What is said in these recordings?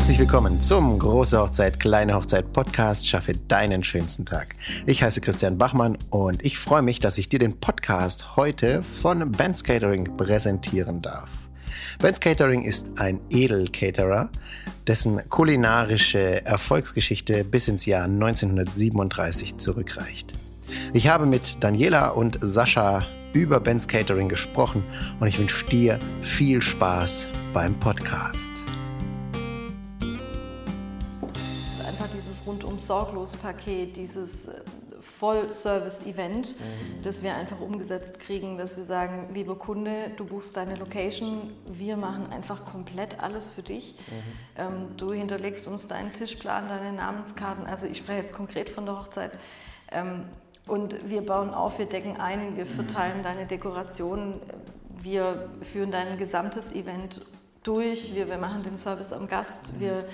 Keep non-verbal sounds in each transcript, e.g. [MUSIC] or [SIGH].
Herzlich willkommen zum Große Hochzeit, Kleine Hochzeit Podcast. Schaffe deinen schönsten Tag. Ich heiße Christian Bachmann und ich freue mich, dass ich dir den Podcast heute von Ben's Catering präsentieren darf. Ben's Catering ist ein Edelcaterer, dessen kulinarische Erfolgsgeschichte bis ins Jahr 1937 zurückreicht. Ich habe mit Daniela und Sascha über Ben's Catering gesprochen und ich wünsche dir viel Spaß beim Podcast. Dieses rundum sorglos Paket, dieses äh, Vollservice-Event, mhm. das wir einfach umgesetzt kriegen, dass wir sagen, lieber Kunde, du buchst deine Location, wir machen einfach komplett alles für dich. Mhm. Ähm, du hinterlegst uns deinen Tischplan, deine Namenskarten, also ich spreche jetzt konkret von der Hochzeit. Ähm, und wir bauen auf, wir decken ein, wir verteilen deine Dekorationen, wir führen dein gesamtes Event durch, wir, wir machen den Service am Gast, wir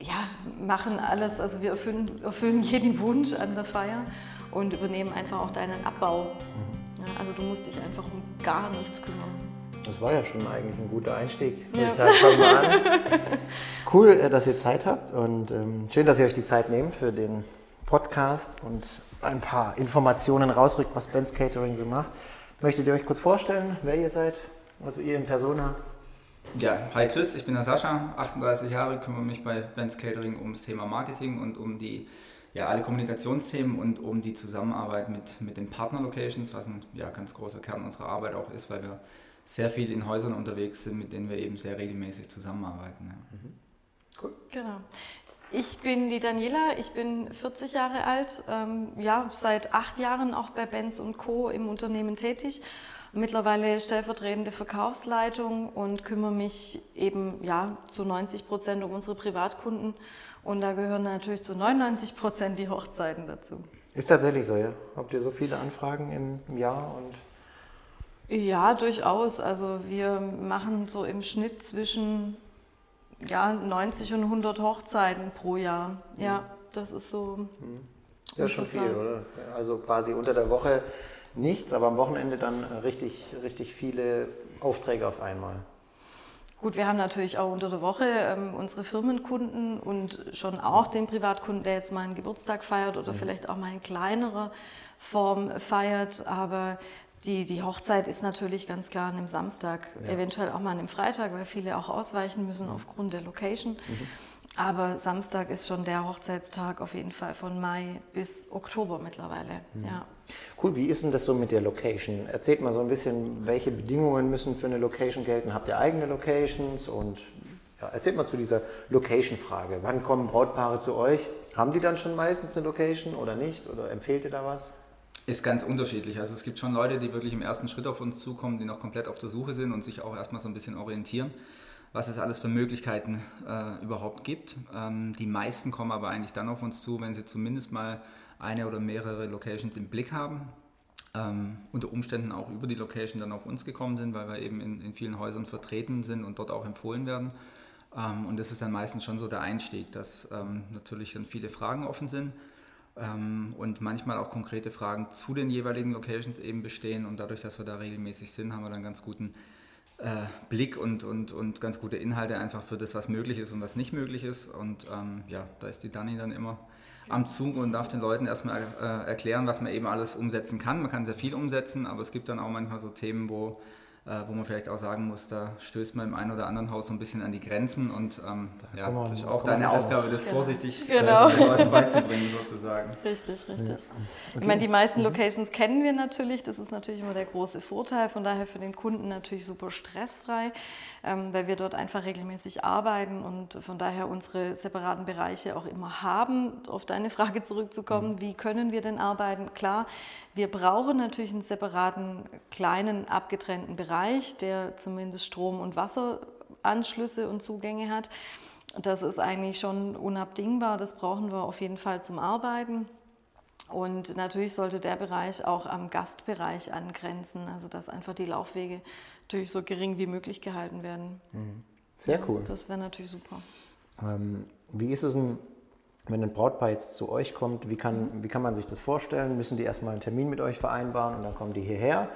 ja, machen alles, also wir erfüllen, erfüllen jeden Wunsch an der Feier und übernehmen einfach auch deinen Abbau. Mhm. Ja, also du musst dich einfach um gar nichts kümmern. Das war ja schon eigentlich ein guter Einstieg. Ja. Ich sage, mal an. [LAUGHS] Cool, äh, dass ihr Zeit habt und ähm, schön, dass ihr euch die Zeit nehmt für den Podcast und ein paar Informationen rausrückt, was Ben's Catering so macht. Möchtet ihr euch kurz vorstellen, wer ihr seid, was ihr in Persona? Ja, hi Chris, ich bin der Sascha, 38 Jahre, kümmere mich bei Ben's Catering ums Thema Marketing und um die ja, alle Kommunikationsthemen und um die Zusammenarbeit mit, mit den Partner-Locations, was ein ja, ganz großer Kern unserer Arbeit auch ist, weil wir sehr viel in Häusern unterwegs sind, mit denen wir eben sehr regelmäßig zusammenarbeiten. Ja. Mhm. Cool. Genau. Ich bin die Daniela, ich bin 40 Jahre alt, ähm, ja, seit acht Jahren auch bei Benz und Co. im Unternehmen tätig. Mittlerweile stellvertretende Verkaufsleitung und kümmere mich eben ja, zu 90 Prozent um unsere Privatkunden. Und da gehören natürlich zu 99 Prozent die Hochzeiten dazu. Ist tatsächlich so, ja? Habt ihr so viele Anfragen im Jahr? Und ja, durchaus. Also wir machen so im Schnitt zwischen ja, 90 und 100 Hochzeiten pro Jahr. Ja, das ist so. Mhm. Ja, schon viel, oder? Also quasi unter der Woche nichts, aber am Wochenende dann richtig, richtig viele Aufträge auf einmal. Gut, wir haben natürlich auch unter der Woche ähm, unsere Firmenkunden und schon auch den Privatkunden, der jetzt mal einen Geburtstag feiert oder mhm. vielleicht auch mal in kleinerer Form feiert. Aber die, die Hochzeit ist natürlich ganz klar an einem Samstag, ja. eventuell auch mal an einem Freitag, weil viele auch ausweichen müssen aufgrund der Location. Mhm. Aber Samstag ist schon der Hochzeitstag auf jeden Fall von Mai bis Oktober mittlerweile. Mhm. Ja. Cool, wie ist denn das so mit der Location? Erzählt mal so ein bisschen, welche Bedingungen müssen für eine Location gelten? Habt ihr eigene Locations? Und ja, erzählt mal zu dieser Location-Frage. Wann kommen Brautpaare zu euch? Haben die dann schon meistens eine Location oder nicht? Oder empfehlt ihr da was? Ist ganz unterschiedlich. Also es gibt schon Leute, die wirklich im ersten Schritt auf uns zukommen, die noch komplett auf der Suche sind und sich auch erstmal so ein bisschen orientieren, was es alles für Möglichkeiten äh, überhaupt gibt. Ähm, die meisten kommen aber eigentlich dann auf uns zu, wenn sie zumindest mal eine oder mehrere Locations im Blick haben. Ähm, unter Umständen auch über die Location dann auf uns gekommen sind, weil wir eben in, in vielen Häusern vertreten sind und dort auch empfohlen werden. Ähm, und das ist dann meistens schon so der Einstieg, dass ähm, natürlich dann viele Fragen offen sind ähm, und manchmal auch konkrete Fragen zu den jeweiligen Locations eben bestehen. Und dadurch, dass wir da regelmäßig sind, haben wir dann ganz guten Blick und, und, und ganz gute Inhalte einfach für das, was möglich ist und was nicht möglich ist. Und ähm, ja, da ist die Dani dann immer am Zug und darf den Leuten erstmal äh, erklären, was man eben alles umsetzen kann. Man kann sehr viel umsetzen, aber es gibt dann auch manchmal so Themen, wo äh, wo man vielleicht auch sagen muss, da stößt man im einen oder anderen Haus so ein bisschen an die Grenzen und ähm, ja, das ist auch deine Aufgabe, das genau. vorsichtig genau. den Leuten beizubringen sozusagen. [LAUGHS] Richtig, richtig. Ja. Okay. Ich meine, die meisten mhm. Locations kennen wir natürlich, das ist natürlich immer der große Vorteil, von daher für den Kunden natürlich super stressfrei, weil wir dort einfach regelmäßig arbeiten und von daher unsere separaten Bereiche auch immer haben. Auf deine Frage zurückzukommen, mhm. wie können wir denn arbeiten? Klar, wir brauchen natürlich einen separaten, kleinen, abgetrennten Bereich, der zumindest Strom- und Wasseranschlüsse und Zugänge hat. Das ist eigentlich schon unabdingbar, das brauchen wir auf jeden Fall zum Arbeiten. Und natürlich sollte der Bereich auch am Gastbereich angrenzen, also dass einfach die Laufwege natürlich so gering wie möglich gehalten werden. Mhm. Sehr cool. das wäre natürlich super. Ähm, wie ist es denn wenn ein Brautpaar jetzt zu euch kommt, wie kann, wie kann man sich das vorstellen? Müssen die erstmal einen Termin mit euch vereinbaren und dann kommen die hierher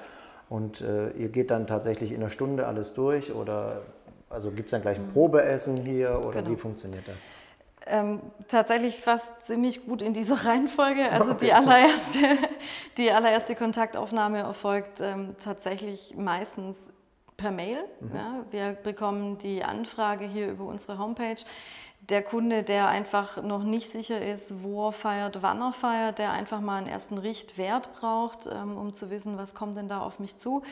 und äh, ihr geht dann tatsächlich in einer Stunde alles durch oder Also gibt es dann gleich ein Probeessen hier oder Genau. wie funktioniert das? Ähm, tatsächlich fast ziemlich gut in dieser [LAUGHS] Reihenfolge. Also die, allererste, [LAUGHS] die allererste Kontaktaufnahme erfolgt ähm, tatsächlich meistens per Mail. Ja, wir bekommen die Anfrage hier über unsere Homepage. Der Kunde, der einfach noch nicht sicher ist, wo er feiert, wann er feiert, der einfach mal einen ersten Richtwert braucht, ähm, um zu wissen, was kommt denn da auf mich zu,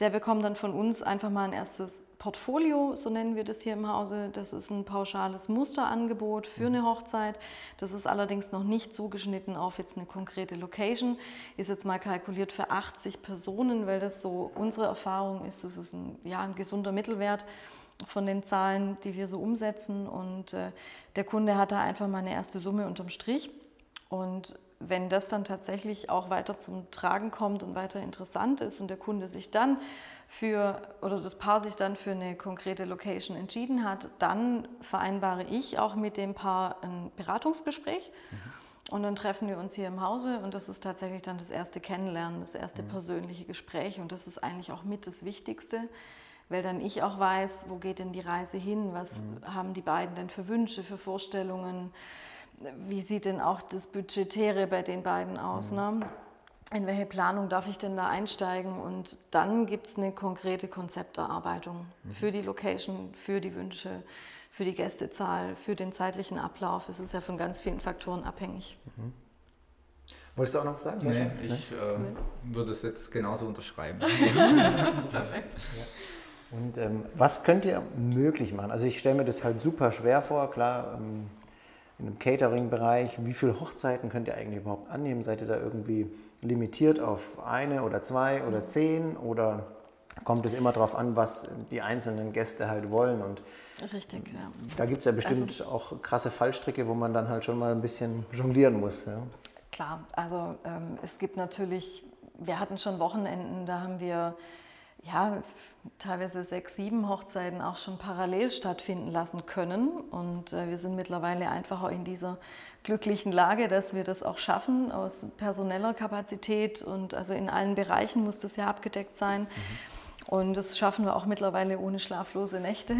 der bekommt dann von uns einfach mal ein erstes Portfolio, so nennen wir das hier im Hause. Das ist ein pauschales Musterangebot für eine Hochzeit. Das ist allerdings noch nicht zugeschnitten auf jetzt eine konkrete Location. Ist jetzt mal kalkuliert für 80 Personen, weil das so unsere Erfahrung ist. Das ist ein, ja, ein gesunder Mittelwert von den Zahlen, die wir so umsetzen. Und äh, der Kunde hat da einfach mal eine erste Summe unterm Strich. Und wenn das dann tatsächlich auch weiter zum Tragen kommt und weiter interessant ist und der Kunde sich dann für oder das Paar sich dann für eine konkrete Location entschieden hat, dann vereinbare ich auch mit dem Paar ein Beratungsgespräch. Und dann treffen wir uns hier im Hause und das ist tatsächlich dann das erste Kennenlernen, das erste persönliche Gespräch. Und das ist eigentlich auch mit das Wichtigste, weil dann ich auch weiß, wo geht denn die Reise hin, was haben die beiden denn für Wünsche, für Vorstellungen, wie sieht denn auch das Budgetäre bei den beiden aus, ne? In welche Planung darf ich denn da einsteigen und dann gibt es eine konkrete Konzepterarbeitung für die Location, für die Wünsche, für die Gästezahl, für den zeitlichen Ablauf. Es ist ja von ganz vielen Faktoren abhängig. Wolltest du auch noch was sagen? Nee, ich äh, würde es jetzt genauso unterschreiben. [LAUGHS] Und ähm, was könnt ihr möglich machen? Also ich stelle mir das halt super schwer vor, klar, ähm, in einem Catering-Bereich, wie viele Hochzeiten könnt ihr eigentlich überhaupt annehmen? Seid ihr da irgendwie limitiert auf eine oder zwei oder zehn oder kommt es immer darauf an, was die einzelnen Gäste halt wollen? Und Richtig, ja. da gibt es ja bestimmt auch krasse Fallstricke, wo man dann halt schon mal ein bisschen jonglieren muss. Ja? Klar, also ähm, es gibt natürlich, wir hatten schon Wochenenden, da haben wir ja teilweise sechs, sieben Hochzeiten auch schon parallel stattfinden lassen können. Und äh, wir sind mittlerweile einfach auch in dieser glücklichen Lage, dass wir das auch schaffen aus personeller Kapazität und also in allen Bereichen muss das ja abgedeckt sein. Und das schaffen wir auch mittlerweile ohne schlaflose Nächte.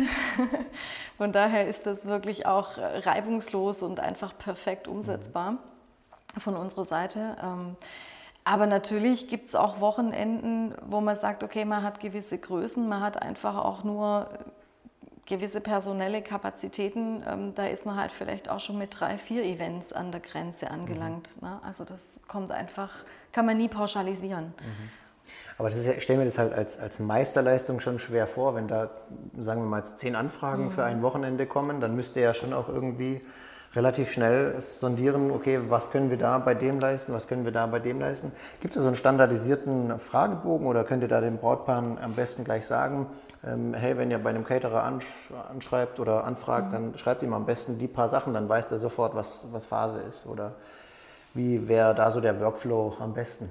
[LAUGHS] Von daher ist das wirklich auch äh, reibungslos und einfach perfekt umsetzbar von unserer Seite. Ähm, Aber natürlich gibt es auch Wochenenden, wo man sagt, okay, man hat gewisse Größen, man hat einfach auch nur äh, gewisse personelle Kapazitäten. Ähm, Da ist man halt vielleicht auch schon mit drei, vier Events an der Grenze angelangt. ne? Also das kommt einfach, kann man nie pauschalisieren. Aber das ist ja, ich stelle mir das halt als, als Meisterleistung schon schwer vor, wenn da, sagen wir mal, zehn Anfragen für ein Wochenende kommen, dann müsst ihr ja schon auch irgendwie relativ schnell sondieren, okay, was können wir da bei dem leisten, was können wir da bei dem leisten. Gibt es so einen standardisierten Fragebogen oder könnt ihr da den Brautpaaren am besten gleich sagen, ähm, hey, wenn ihr bei einem Caterer ansch anschreibt oder anfragt, dann schreibt ihm am besten die paar Sachen, dann weiß er sofort, was, was Phase ist oder wie wäre da so der Workflow am besten?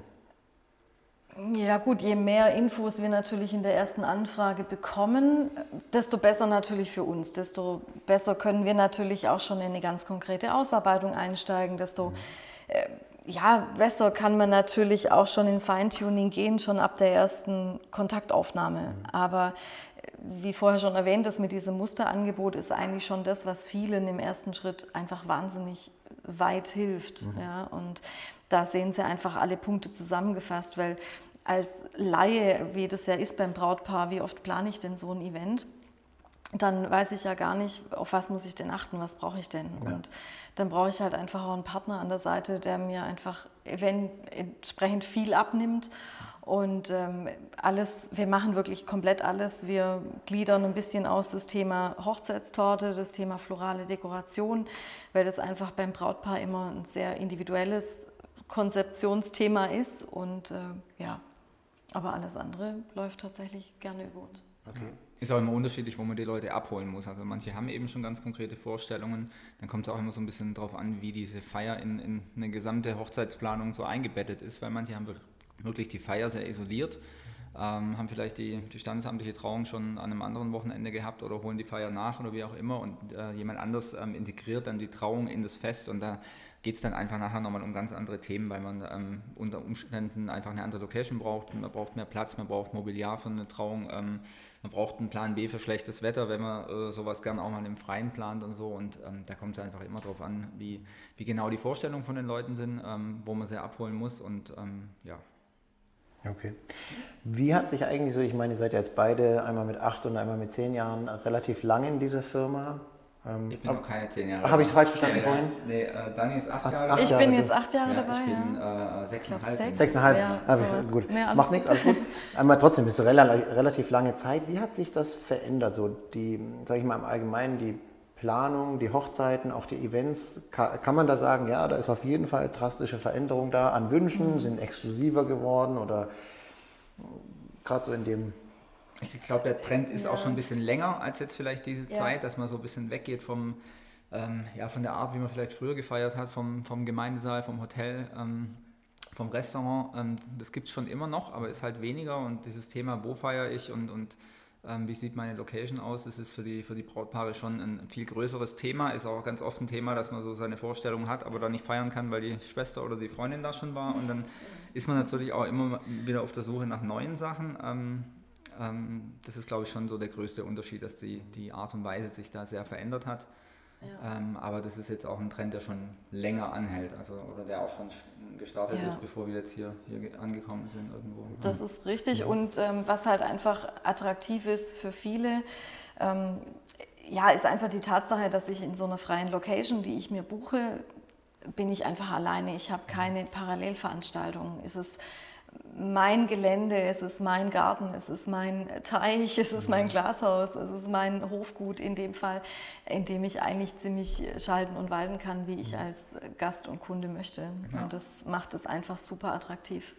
Ja gut, je mehr Infos wir natürlich in der ersten Anfrage bekommen, desto besser natürlich für uns. Desto besser können wir natürlich auch schon in eine ganz konkrete Ausarbeitung einsteigen. Desto äh, ja, besser kann man natürlich auch schon ins Feintuning gehen, schon ab der ersten Kontaktaufnahme. Aber äh, wie vorher schon erwähnt, das mit diesem Musterangebot ist eigentlich schon das, was vielen im ersten Schritt einfach wahnsinnig weit hilft. Ja, und da sehen Sie einfach alle Punkte zusammengefasst, weil als Laie, wie das ja ist beim Brautpaar, wie oft plane ich denn so ein Event? Dann weiß ich ja gar nicht, auf was muss ich denn achten, was brauche ich denn? Und dann brauche ich halt einfach auch einen Partner an der Seite, der mir einfach wenn, entsprechend viel abnimmt. Und ähm, alles, wir machen wirklich komplett alles. Wir gliedern ein bisschen aus das Thema Hochzeitstorte, das Thema florale Dekoration, weil das einfach beim Brautpaar immer ein sehr individuelles Konzeptionsthema ist. Und äh, ja, aber alles andere läuft tatsächlich gerne über uns. Ist auch immer unterschiedlich, wo man die Leute abholen muss. Also manche haben eben schon ganz konkrete Vorstellungen. Dann kommt es auch immer so ein bisschen darauf an, wie diese Feier in, in eine gesamte Hochzeitsplanung so eingebettet ist, weil manche haben wir- wirklich die Feier sehr isoliert. ähm, haben vielleicht die, die standesamtliche Trauung schon an einem anderen Wochenende gehabt oder holen die Feier nach oder wie auch immer und äh, jemand anders ähm, integriert dann die Trauung in das Fest und da geht es dann einfach nachher nochmal um ganz andere Themen, weil man ähm, unter Umständen einfach eine andere Location braucht, man braucht mehr Platz, man braucht Mobiliar für eine Trauung, ähm, man braucht einen Plan B für schlechtes Wetter, wenn man äh, sowas gern auch mal im Freien plant und so und ähm, da kommt es einfach immer darauf an, wie, wie genau die Vorstellungen von den Leuten sind, ähm, wo man sie abholen muss und ja. Okay. Wie hat sich eigentlich so, ich meine, ihr seid ja jetzt beide einmal mit acht und einmal mit zehn Jahren relativ lang in dieser Firma. Ähm, ich bin noch keine zehn Jahre. Habe ich es falsch verstanden ja, vorhin? Nee, äh, Dani ist acht, acht Jahre. Ich bin jetzt acht Jahre ja, dabei. Ich bin äh, sechseinhalb. Sechs, sechseinhalb. Ja, ah, gut. Nee, Macht nichts, alles gut. Einmal trotzdem, ist eine relativ lange Zeit. Wie hat sich das verändert? So die, sage ich mal im Allgemeinen, die Planung, die Hochzeiten, auch die Events, kann, kann, man da sagen, ja, da ist auf jeden Fall drastische Veränderung da an Wünschen, mhm. sind exklusiver geworden oder gerade so in dem ich glaube, der Trend ist ja. auch schon ein bisschen länger als jetzt vielleicht diese ja. Zeit, dass man so ein bisschen weggeht vom, ähm, ja, von der Art, wie man vielleicht früher gefeiert hat, vom, vom Gemeindesaal, vom Hotel, ähm, vom Restaurant. Ähm, das gibt es schon immer noch, aber ist halt weniger. Und dieses Thema, wo feiere ich und, und ähm, wie sieht meine Location aus, das ist für die, für die Brautpaare schon ein viel größeres Thema. Ist auch ganz oft ein Thema, dass man so seine Vorstellungen hat, aber da nicht feiern kann, weil die Schwester oder die Freundin da schon war. Und dann ist man natürlich auch immer wieder auf der Suche nach neuen Sachen. Ähm, ähm, das ist, glaube ich, schon so der größte Unterschied, dass die, die Art und Weise sich da sehr verändert hat. Ja. Ähm, aber das ist jetzt auch ein Trend, der schon länger anhält, also oder der auch schon gestartet ja. ist, bevor wir jetzt hier, hier angekommen sind irgendwo. Das ist richtig und ähm, was halt einfach attraktiv ist für viele, ähm, ja, ist einfach die Tatsache, dass ich in so einer freien Location, die ich mir buche, bin ich einfach alleine. Ich habe keine Parallelveranstaltung. Ist es mein Gelände, es ist mein Garten, es ist mein Teich, es ist mein Glashaus, es ist mein Hofgut in dem Fall, in dem ich eigentlich ziemlich schalten und walten kann, wie ich als Gast und Kunde möchte. Ja. Und das macht es einfach super attraktiv.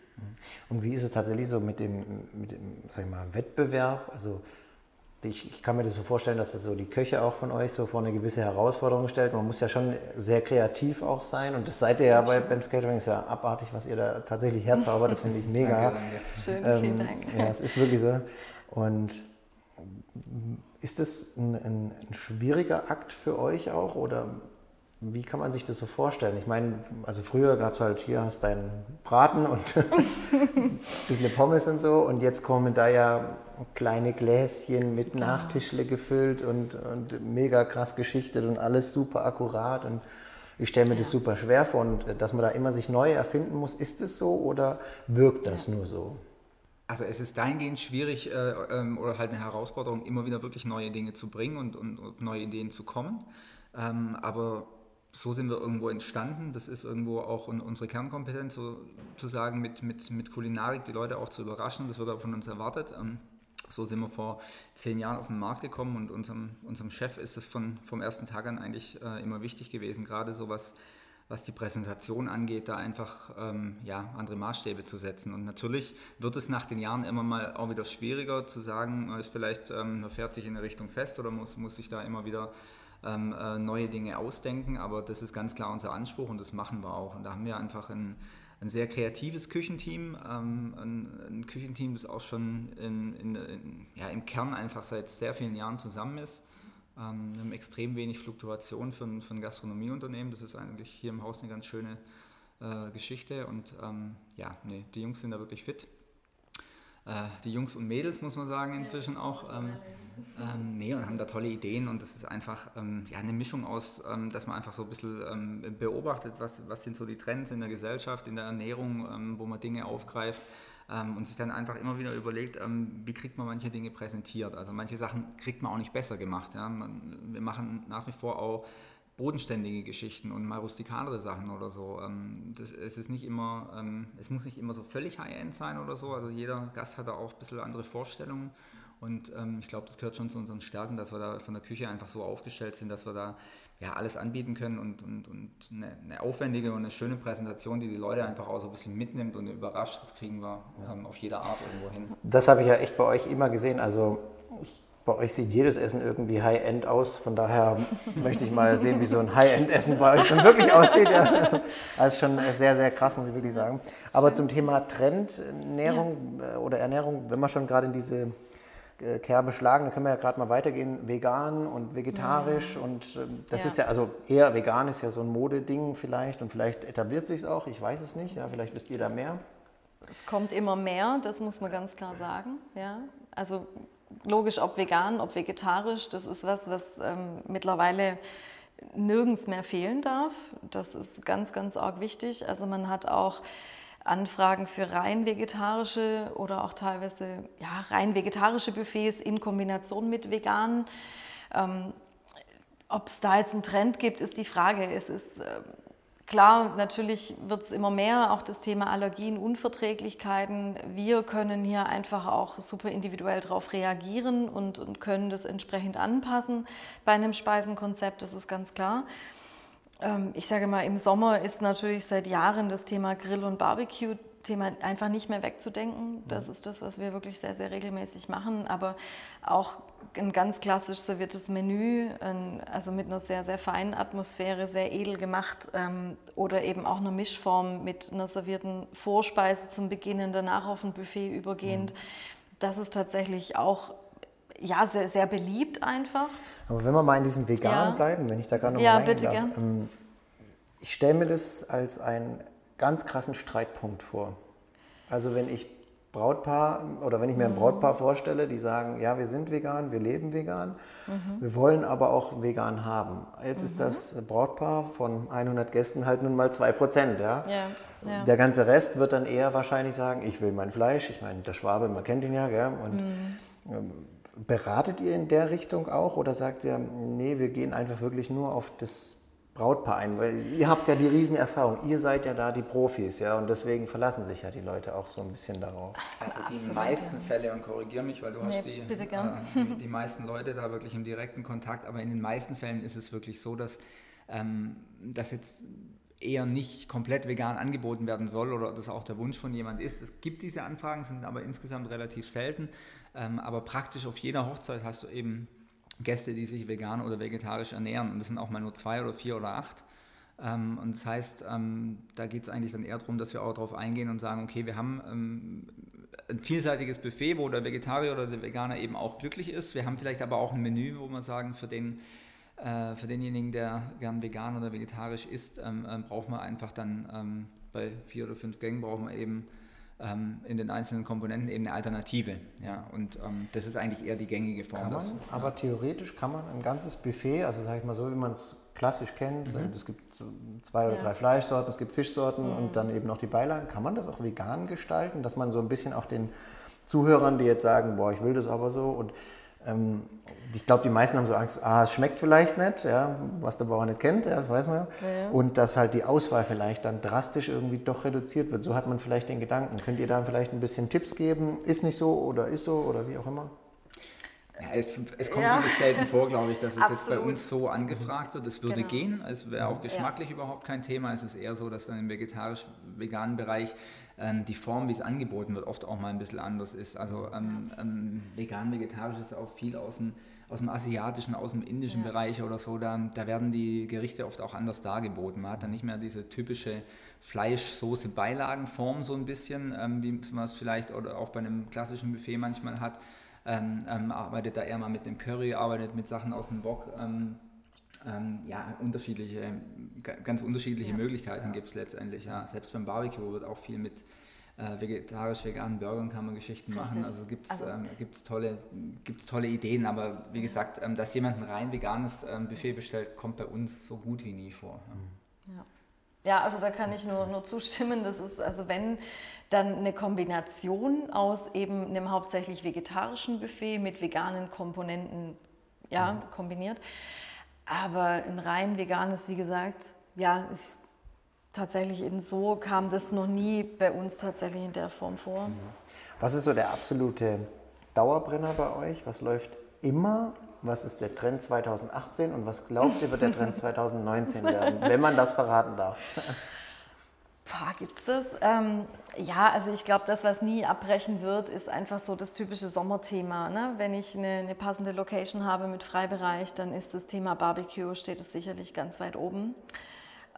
Und wie ist es tatsächlich so mit dem, mit dem sag ich mal, Wettbewerb? Also ich, ich, kann mir das so vorstellen, dass das so die Köche auch von euch so vor eine gewisse Herausforderung stellt. Man muss ja schon sehr kreativ auch sein und das seid ihr ja bei Ben's Catering, ist ja abartig, was ihr da tatsächlich herzaubert, das finde ich mega. danke, danke. Schön, ähm, vielen Dank. Ja, es ist wirklich so. Und ist das ein, ein, ein schwieriger Akt für euch auch oder wie kann man sich das so vorstellen? Ich meine, also früher gab es halt hier hast deinen Braten und [LAUGHS] ein bisschen Pommes und so und jetzt kommen da ja kleine Gläschen mit genau. Nachtischle gefüllt und, und mega krass geschichtet und alles super akkurat und ich stelle mir ja. das super schwer vor und dass man da immer sich neu erfinden muss, ist es so oder wirkt das ja. nur so? Also es ist dahingehend schwierig äh, ähm, oder halt eine Herausforderung, immer wieder wirklich neue Dinge zu bringen und, und auf neue Ideen zu kommen. Ähm, aber so sind wir irgendwo entstanden. Das ist irgendwo auch unsere Kernkompetenz, sozusagen mit, mit, mit Kulinarik die Leute auch zu überraschen. Das wird auch von uns erwartet. Ähm, so sind wir vor zehn Jahren auf den Markt gekommen und unserem, unserem Chef ist es von, vom ersten Tag an eigentlich äh, immer wichtig gewesen, gerade so was, was die Präsentation angeht, da einfach ähm, ja, andere Maßstäbe zu setzen. Und natürlich wird es nach den Jahren immer mal auch wieder schwieriger zu sagen, man ist vielleicht, ähm, man fährt sich in eine Richtung fest oder muss, muss sich da immer wieder ähm, äh, neue Dinge ausdenken, aber das ist ganz klar unser Anspruch und das machen wir auch. Und da haben wir einfach ein, ein sehr kreatives Küchenteam, ähm, ein, ein, Küchenteam, das auch schon in, in, in, ja, im Kern einfach seit sehr vielen Jahren zusammen ist. Ähm, wir haben extrem wenig Fluktuation für ein Gastronomieunternehmen. Das ist eigentlich hier im Haus eine ganz schöne äh, Geschichte und ähm, ja, nee, die Jungs sind da wirklich fit. Äh, die Jungs und Mädels, muss man sagen, inzwischen auch. Ähm, ähm, nee, und haben da tolle Ideen und das ist einfach ähm, ja, eine Mischung aus, ähm, dass man einfach so ein bisschen ähm, beobachtet, was, was sind so die Trends in der Gesellschaft, in der Ernährung, ähm, wo man Dinge aufgreift und sich dann einfach immer wieder überlegt, wie kriegt man manche Dinge präsentiert. Also manche Sachen kriegt man auch nicht besser gemacht. Ja? Man, wir machen nach wie vor auch bodenständige Geschichten und mal rustikalere Sachen oder so. Das, es ist nicht immer, es muss nicht immer so völlig High-End sein oder so. Also jeder Gast hat da auch ein bisschen andere Vorstellungen. Und ähm, ich glaube, das gehört schon zu unseren Stärken, dass wir da von der Küche einfach so aufgestellt sind, dass wir da ja alles anbieten können und, und, und eine, eine, aufwendige und eine schöne Präsentation, die die Leute einfach auch so ein bisschen mitnimmt und überrascht, das kriegen wir ähm, auf jede Art irgendwo hin. Das habe ich ja echt bei euch immer gesehen. Also ich bei euch sieht jedes Essen irgendwie High-End aus. Von daher möchte ich mal sehen, wie so ein High-End-Essen bei euch dann wirklich aussieht. Ja. Das ist schon sehr, sehr krass, muss ich wirklich sagen. Aber zum Thema Trendernährung ja. Äh, oder Ernährung, wenn wir schon gerade in diese äh, Kerbe schlagen, dann können wir ja gerade mal weitergehen. Vegan und vegetarisch ja. und ähm, das ja. ist ja, also eher vegan ist ja so ein Modeding vielleicht und vielleicht etabliert sich es auch, ich weiß es nicht, ja, vielleicht wisst ihr da mehr. Es kommt immer mehr, das muss man ganz klar sagen. Ja. Also logisch, ob vegan, ob vegetarisch, das ist was, was ähm, mittlerweile nirgends mehr fehlen darf. Das ist ganz, ganz arg wichtig. Also man hat auch Anfragen für rein vegetarische oder auch teilweise ja, rein vegetarische Buffets in Kombination mit veganen. Ähm, Ob es da jetzt einen Trend gibt, ist die Frage. Es ist äh, Klar, natürlich wird es immer mehr, auch das Thema Allergien, Unverträglichkeiten. Wir können hier einfach auch super individuell darauf reagieren und, und können das entsprechend anpassen bei einem Speisenkonzept, das ist ganz klar. Ähm, ich sage mal, im Sommer ist natürlich seit Jahren das Thema Grill und Barbecue Thema einfach nicht mehr wegzudenken. Das ist das, was wir wirklich sehr, sehr regelmäßig machen. Aber auch ein ganz klassisch serviertes Menü, also mit einer sehr, sehr feinen Atmosphäre, sehr edel gemacht ähm, oder eben auch eine Mischform mit einer servierten Vorspeise zum Beginn, danach auf ein Buffet übergehend. Mhm. Das ist tatsächlich auch ja, sehr, sehr beliebt einfach. Aber wenn wir mal in diesem Vegan ja. bleiben, wenn ich da gerade noch ja, mal bitte darf, ähm, ich stelle mir das als einen ganz krassen Streitpunkt vor. Also wenn ich Brautpaar oder wenn ich mir ein Brautpaar vorstelle, die sagen, ja, wir sind vegan, wir leben vegan, mhm. wir wollen aber auch vegan haben. Jetzt mhm. ist das Brautpaar von 100 Gästen halt nun mal 2 Prozent. Ja? Ja, ja? Der ganze Rest wird dann eher wahrscheinlich sagen, ich will mein Fleisch. Ich meine, der Schwabe, man kennt ihn ja. Gell? Und mhm. beratet ihr in der Richtung auch oder sagt ihr, nee, wir gehen einfach wirklich nur auf das Brautpaar ein? Weil ihr habt ja die Riesenerfahrung, ihr seid ja da die Profis, ja, und deswegen verlassen sich ja die Leute auch so ein bisschen darauf. Also die Absolut, meisten Fälle, und korrigiere mich, weil du nee, hast die, äh, die, die, meisten Leute da wirklich im direkten Kontakt, aber in den meisten Fällen ist es wirklich so, dass ähm, das jetzt eher nicht komplett vegan angeboten werden soll oder das auch der Wunsch von jemand ist. Es gibt diese Anfragen, sind aber insgesamt relativ selten, ähm, aber praktisch auf jeder Hochzeit hast du eben Gäste, die sich vegan oder vegetarisch ernähren. Und das sind auch mal nur zwei oder vier oder acht. Ähm, und das heißt, ähm, da geht es eigentlich dann eher darum, dass wir auch darauf eingehen und sagen, okay, wir haben ähm, ein vielseitiges Buffet, wo der Vegetarier oder der Veganer eben auch glücklich ist. Wir haben vielleicht aber auch ein Menü, wo wir sagen, für den äh, für denjenigen, der gern vegan oder vegetarisch isst, ähm, ähm, braucht man einfach dann ähm, bei vier oder fünf Gängen brauchen wir eben ähm, in den einzelnen Komponenten eben eine Alternative. Ja, und ähm, das ist eigentlich eher die gängige Form. Kann man, dazu, aber ja. theoretisch kann man ein ganzes Buffet, also sage ich mal so, wie man es klassisch kennt, mhm. es gibt so zwei oder ja. drei Fleischsorten, es gibt Fischsorten mhm. und dann eben noch die Beilagen, kann man das auch vegan gestalten, dass man so ein bisschen auch den Zuhörern, die jetzt sagen, boah, ich will das aber so und ähm, ich glaube, die meisten haben so Angst, ah, es schmeckt vielleicht nicht, ja, was der Bauer nicht kennt, ja, das weiß man ja. ja. Und dass halt die Auswahl vielleicht dann drastisch irgendwie doch reduziert wird. So hat man vielleicht den Gedanken. Könnt ihr da vielleicht ein bisschen Tipps geben? Ist nicht so oder ist so oder wie auch immer? Ja, es, es, kommt ja. wirklich selten vor, glaube ich, dass es Absolut. jetzt bei uns so angefragt wird. Es würde genau. gehen, es wäre auch geschmacklich ja. überhaupt kein Thema. Es ist eher so, dass dann im vegetarisch-veganen Bereich ähm, die Form, wie es angeboten wird, oft auch mal ein bisschen anders ist. Also ähm, ähm, vegan-vegetarisch ist auch viel aus dem, aus dem asiatischen, aus dem indischen ja. Bereich oder so. Da, da werden die Gerichte oft auch anders dargeboten. Man hat dann nicht mehr diese typische Fleisch-Soße-Beilagenform so ein bisschen, ähm, wie man es vielleicht oder auch bei einem klassischen Buffet manchmal hat. Ähm, ähm, arbeitet da eher mal mit dem Curry, arbeitet mit Sachen aus dem Bock. Ähm, ähm, ja, unterschiedliche, ganz unterschiedliche ja. Möglichkeiten ja. gibt es letztendlich. Ja. Selbst beim Barbecue wird auch viel mit äh, vegetarisch-veganen Burgern kann man Geschichten Richtig. machen. Also gibt es also, ähm, tolle, tolle Ideen, aber wie gesagt, ähm, dass jemand ein rein veganes ähm, Buffet bestellt, kommt bei uns so gut wie nie vor. Ja. ja, also da kann ich nur, nur zustimmen. Das ist, also wenn dann eine Kombination aus eben einem hauptsächlich vegetarischen Buffet mit veganen Komponenten ja, mhm. kombiniert. Aber ein rein veganes, wie gesagt, ja, ist tatsächlich in so kam das noch nie bei uns tatsächlich in der Form vor. Mhm. Was ist so der absolute Dauerbrenner bei euch? Was läuft immer? Was ist der Trend 2018 und was glaubt ihr, wird der Trend [LAUGHS] 2019 werden, wenn man das verraten darf? [LAUGHS] Gibt es das? Ähm, ja, also ich glaube, das, was nie abbrechen wird, ist einfach so das typische Sommerthema. Ne? Wenn ich eine, eine, passende Location habe mit Freibereich, dann ist das Thema Barbecue, steht es sicherlich ganz weit oben.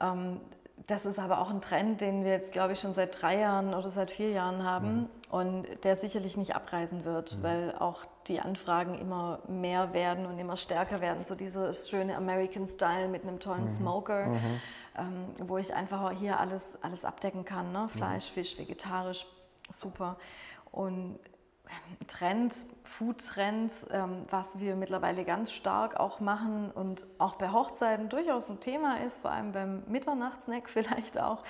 Ähm, das ist aber auch ein Trend, den wir jetzt, glaube ich, schon seit drei Jahren oder seit vier Jahren haben mhm. und der sicherlich nicht abreißen wird, mhm. weil auch die Anfragen immer mehr werden und immer stärker werden. So dieser schöne American Style mit einem tollen mhm. Smoker, mhm. Ähm, wo ich einfach hier alles, alles abdecken kann. Ne? Fleisch, mhm. Fisch, vegetarisch, super. Und Trend, Food-Trend, ähm, was wir mittlerweile ganz stark auch machen und auch bei Hochzeiten durchaus ein Thema ist, vor allem beim Mitternachtssnack [LAUGHS] vielleicht auch,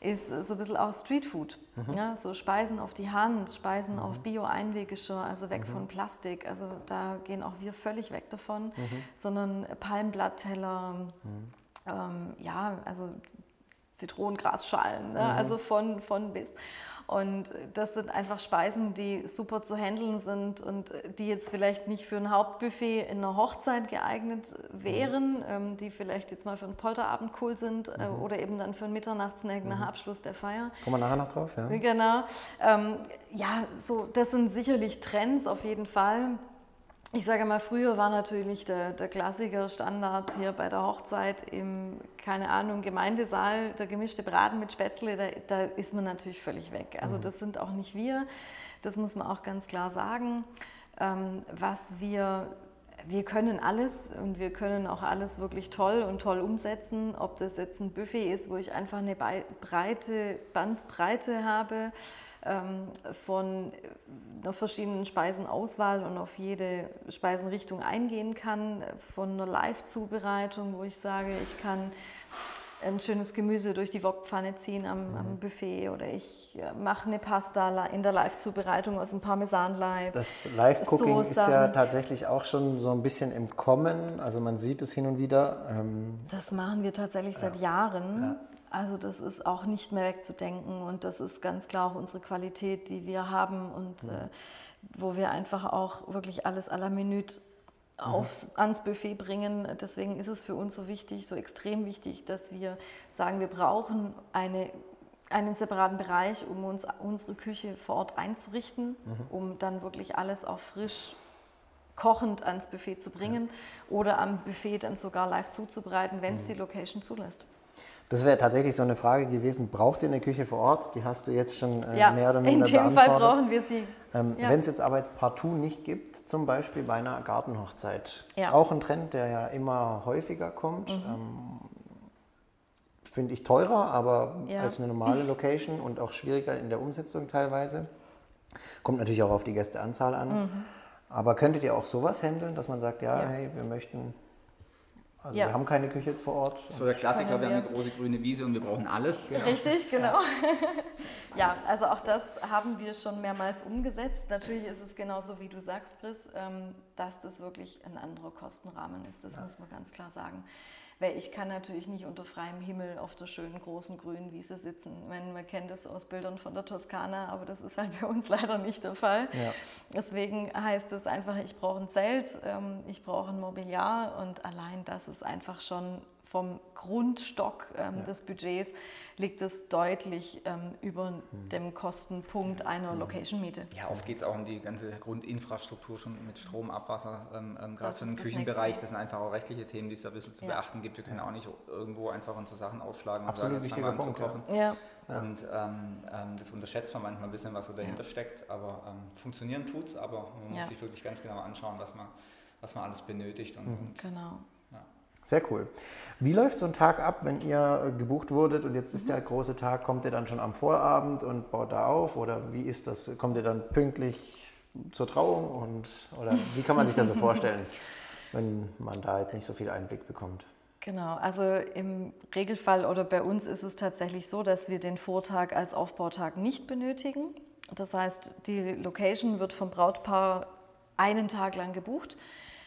ist so ein bisschen auch Streetfood. Mhm. Ja, so Speisen auf die Hand, Speisen mhm. auf Bio-Einweggeschirr, also weg mhm. von Plastik. Also da gehen auch wir völlig weg davon, mhm. sondern Palmblattteller, mhm. Ähm, ja, also Zitronengrasschalen, ne? Mhm. also von, von bis. Und das sind einfach Speisen, die super zu handeln sind und die jetzt vielleicht nicht für ein Hauptbuffet in einer Hochzeit geeignet wären, mhm. ähm, die vielleicht jetzt mal für einen Polterabend cool sind äh, mhm. oder eben dann für einen Mitternachtssnack nach mhm. Abschluss der Feier. Kommen wir nachher noch drauf, ja. Genau. Ähm, ja, so, das sind sicherlich Trends auf jeden Fall ich sage mal, früher war natürlich der, der Klassiker Standard hier bei der Hochzeit im, keine Ahnung, Gemeindesaal, der gemischte Braten mit Spätzle, da, da ist man natürlich völlig weg. Also mhm. das sind auch nicht wir, das muss man auch ganz klar sagen. Ähm, was wir, wir können alles und wir können auch alles wirklich toll und toll umsetzen, ob das jetzt ein Buffet ist, wo ich einfach eine breite Bandbreite habe, von einer verschiedenen Speisenauswahl und auf jede Speisenrichtung eingehen kann, von einer Live-Zubereitung, wo ich sage, ich kann ein schönes Gemüse durch die Wokpfanne ziehen am, am, mhm. Buffet oder ich äh, mache eine Pasta in der Live-Zubereitung aus dem Parmesanleib. Das Live-Cooking ist ja tatsächlich auch schon so ein bisschen im Kommen, also man sieht es hin und wieder. Ähm das machen wir tatsächlich seit ja. Jahren. Ja. Also das ist auch nicht mehr wegzudenken und das ist ganz klar auch unsere Qualität, die wir haben und mhm. äh, wo wir einfach auch wirklich alles à la Minute aufs, ans Buffet bringen. Deswegen ist es für uns so wichtig, so extrem wichtig, dass wir sagen, wir brauchen eine, einen separaten Bereich, um uns unsere Küche vor Ort einzurichten, mhm. um dann wirklich alles auch frisch kochend ans Buffet zu bringen ja. oder am Buffet dann sogar live zuzubereiten, wenn es mhm. die Location zulässt. Das wäre tatsächlich so eine Frage gewesen, braucht ihr eine Küche vor Ort? Die hast du jetzt schon äh, ja, mehr oder minder beantwortet. In dem Fall brauchen wir sie. Ähm, ja. Wenn es jetzt aber jetzt partout nicht gibt, zum Beispiel bei einer Gartenhochzeit, ja. auch ein Trend, der ja immer häufiger kommt, mhm. ähm, finde ich teurer, aber als eine normale Location und auch schwieriger in der Umsetzung teilweise. Kommt natürlich auch auf die Gästeanzahl an. Mhm. Aber könntet ihr auch sowas handeln, dass man sagt, ja, hey, wir möchten also ja. wir haben keine Küche jetzt vor Ort. So der Klassiker, wir, wir haben eine große grüne Wiese und wir brauchen alles. Genau. Richtig, genau. [LAUGHS] ja, also auch das haben wir schon mehrmals umgesetzt. Natürlich ist es genauso, wie du sagst, Chris, ähm, dass das wirklich ein anderer Kostenrahmen ist. Das ja. muss man ganz klar sagen. Weil ich kann natürlich nicht unter freiem Himmel auf der schönen großen grünen Wiese sitzen. Meine, man kennt das aus Bildern von der Toskana, aber das ist halt [LAUGHS] bei uns leider nicht der Fall. Ja. Deswegen heißt es einfach, ich brauche ein Zelt, ähm, ich brauche ein Mobiliar und allein das ist einfach schon vom Grundstock ähm, ja. des Budgets liegt es deutlich ähm, über mhm. dem Kostenpunkt einer mhm. Location-Miete. Ja, oft geht es auch um die ganze Grundinfrastruktur schon mit Strom, Abwasser, ähm, ähm gerade für den Küchenbereich. Das sind einfach auch rechtliche Themen, die es da ein bisschen zu ja. beachten gibt. Wir können auch nicht irgendwo einfach unsere Sachen aufschlagen und Absolut sagen, wichtiger Punkt, kochen. Ja. Und ähm, ähm, das unterschätzt man manchmal ein bisschen, was so dahinter steckt. Aber funktionieren tut es, aber man muss sich wirklich ganz genau anschauen, was man, was man alles benötigt. Und, mhm. und genau. Sehr cool. Wie läuft so ein Tag ab, wenn ihr gebucht wurdet und jetzt ist der große Tag? Kommt ihr dann schon am Vorabend und baut da auf oder wie ist das? Kommt ihr dann pünktlich zur Trauung und oder wie kann man sich das so vorstellen, [LAUGHS] wenn man da jetzt nicht so viel Einblick bekommt? Genau, also im Regelfall oder bei uns ist es tatsächlich so, dass wir den Vortag als Aufbautag nicht benötigen. Das heißt, die Location wird vom Brautpaar einen Tag lang gebucht.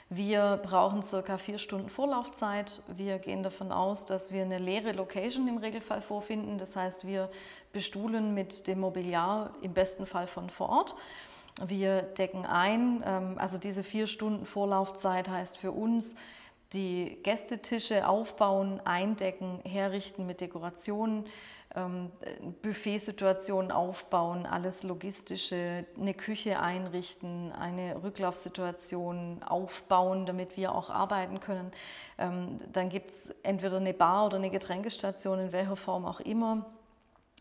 Wir brauchen circa vier Stunden Vorlaufzeit. Wir gehen davon aus, dass wir eine leere Location im Regelfall vorfinden. Das heißt, wir bestuhlen mit dem Mobiliar im besten Fall von vor Ort. Wir decken ein, ähm, also diese vier Stunden Vorlaufzeit heißt für uns, die Gästetische aufbauen, eindecken, herrichten mit Dekorationen, ähm, Buffetsituationen aufbauen, alles Logistische, eine Küche einrichten, eine Rücklaufsituation aufbauen, damit wir auch arbeiten können. Ähm, dann gibt es entweder eine Bar oder eine Getränkestation, in welcher Form auch immer.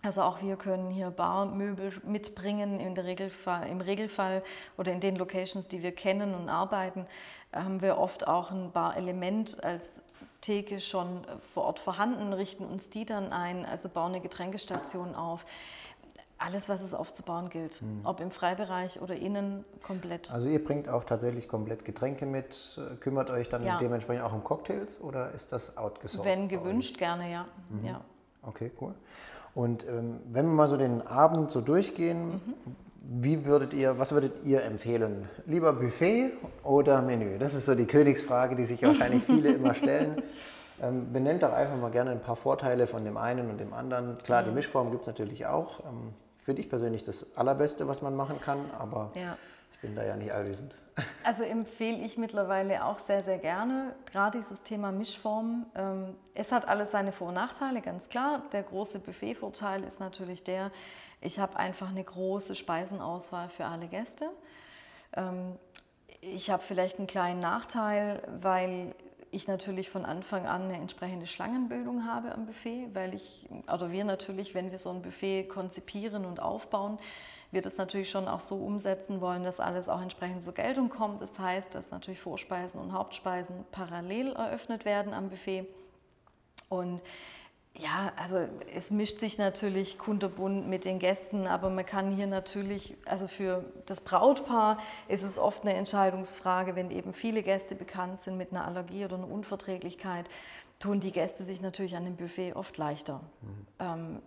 Also auch wir können hier Barmöbel mitbringen im Regelfall, im Regelfall oder in den Locations, die wir kennen und arbeiten, haben wir oft auch ein Barelement als Theke schon vor Ort vorhanden, richten uns die dann ein, also bauen eine Getränkestation auf. Alles, was es aufzubauen gilt, hm. ob im Freibereich oder innen, komplett. Also ihr bringt auch tatsächlich komplett Getränke mit, äh, kümmert euch dann ja. dementsprechend auch um Cocktails oder ist das outgesourced? Wenn gewünscht, gerne, ja. Mhm. ja. Okay, cool. Und ähm, wenn wir mal so den Abend so durchgehen, mhm. wie würdet ihr, was würdet ihr empfehlen? Lieber Buffet oder Menü? Das ist so die Königsfrage, die sich wahrscheinlich [LAUGHS] viele immer stellen. Ähm, benennt doch einfach mal gerne ein paar Vorteile von dem einen und dem anderen. Klar, mhm. die Mischform gibt es natürlich auch. Ähm, Finde ich persönlich das Allerbeste, was man machen kann, aber ja. ich bin da ja nicht allwissend. Also empfehle ich mittlerweile auch sehr, sehr gerne, gerade dieses Thema Mischform. Ähm, es hat alles seine Vor- und Nachteile, ganz klar. Der große Buffet-Vorteil ist natürlich der, ich habe einfach eine große Speisenauswahl für alle Gäste. Ähm, ich habe vielleicht einen kleinen Nachteil, weil ich natürlich von Anfang an eine entsprechende Schlangenbildung habe am Buffet, weil ich, oder wir natürlich, wenn wir so ein Buffet konzipieren und aufbauen, wir das natürlich schon auch so umsetzen wollen, dass alles auch entsprechend zur Geltung kommt. Das heißt, dass natürlich Vorspeisen und Hauptspeisen parallel eröffnet werden am Buffet. Und ja, also es mischt sich natürlich kunterbunt mit den Gästen, aber man kann hier natürlich, also für das Brautpaar ist es oft eine Entscheidungsfrage, wenn eben viele Gäste bekannt sind mit einer Allergie oder einer Unverträglichkeit, tun die Gäste sich natürlich an dem Buffet oft leichter. Mhm. Ähm,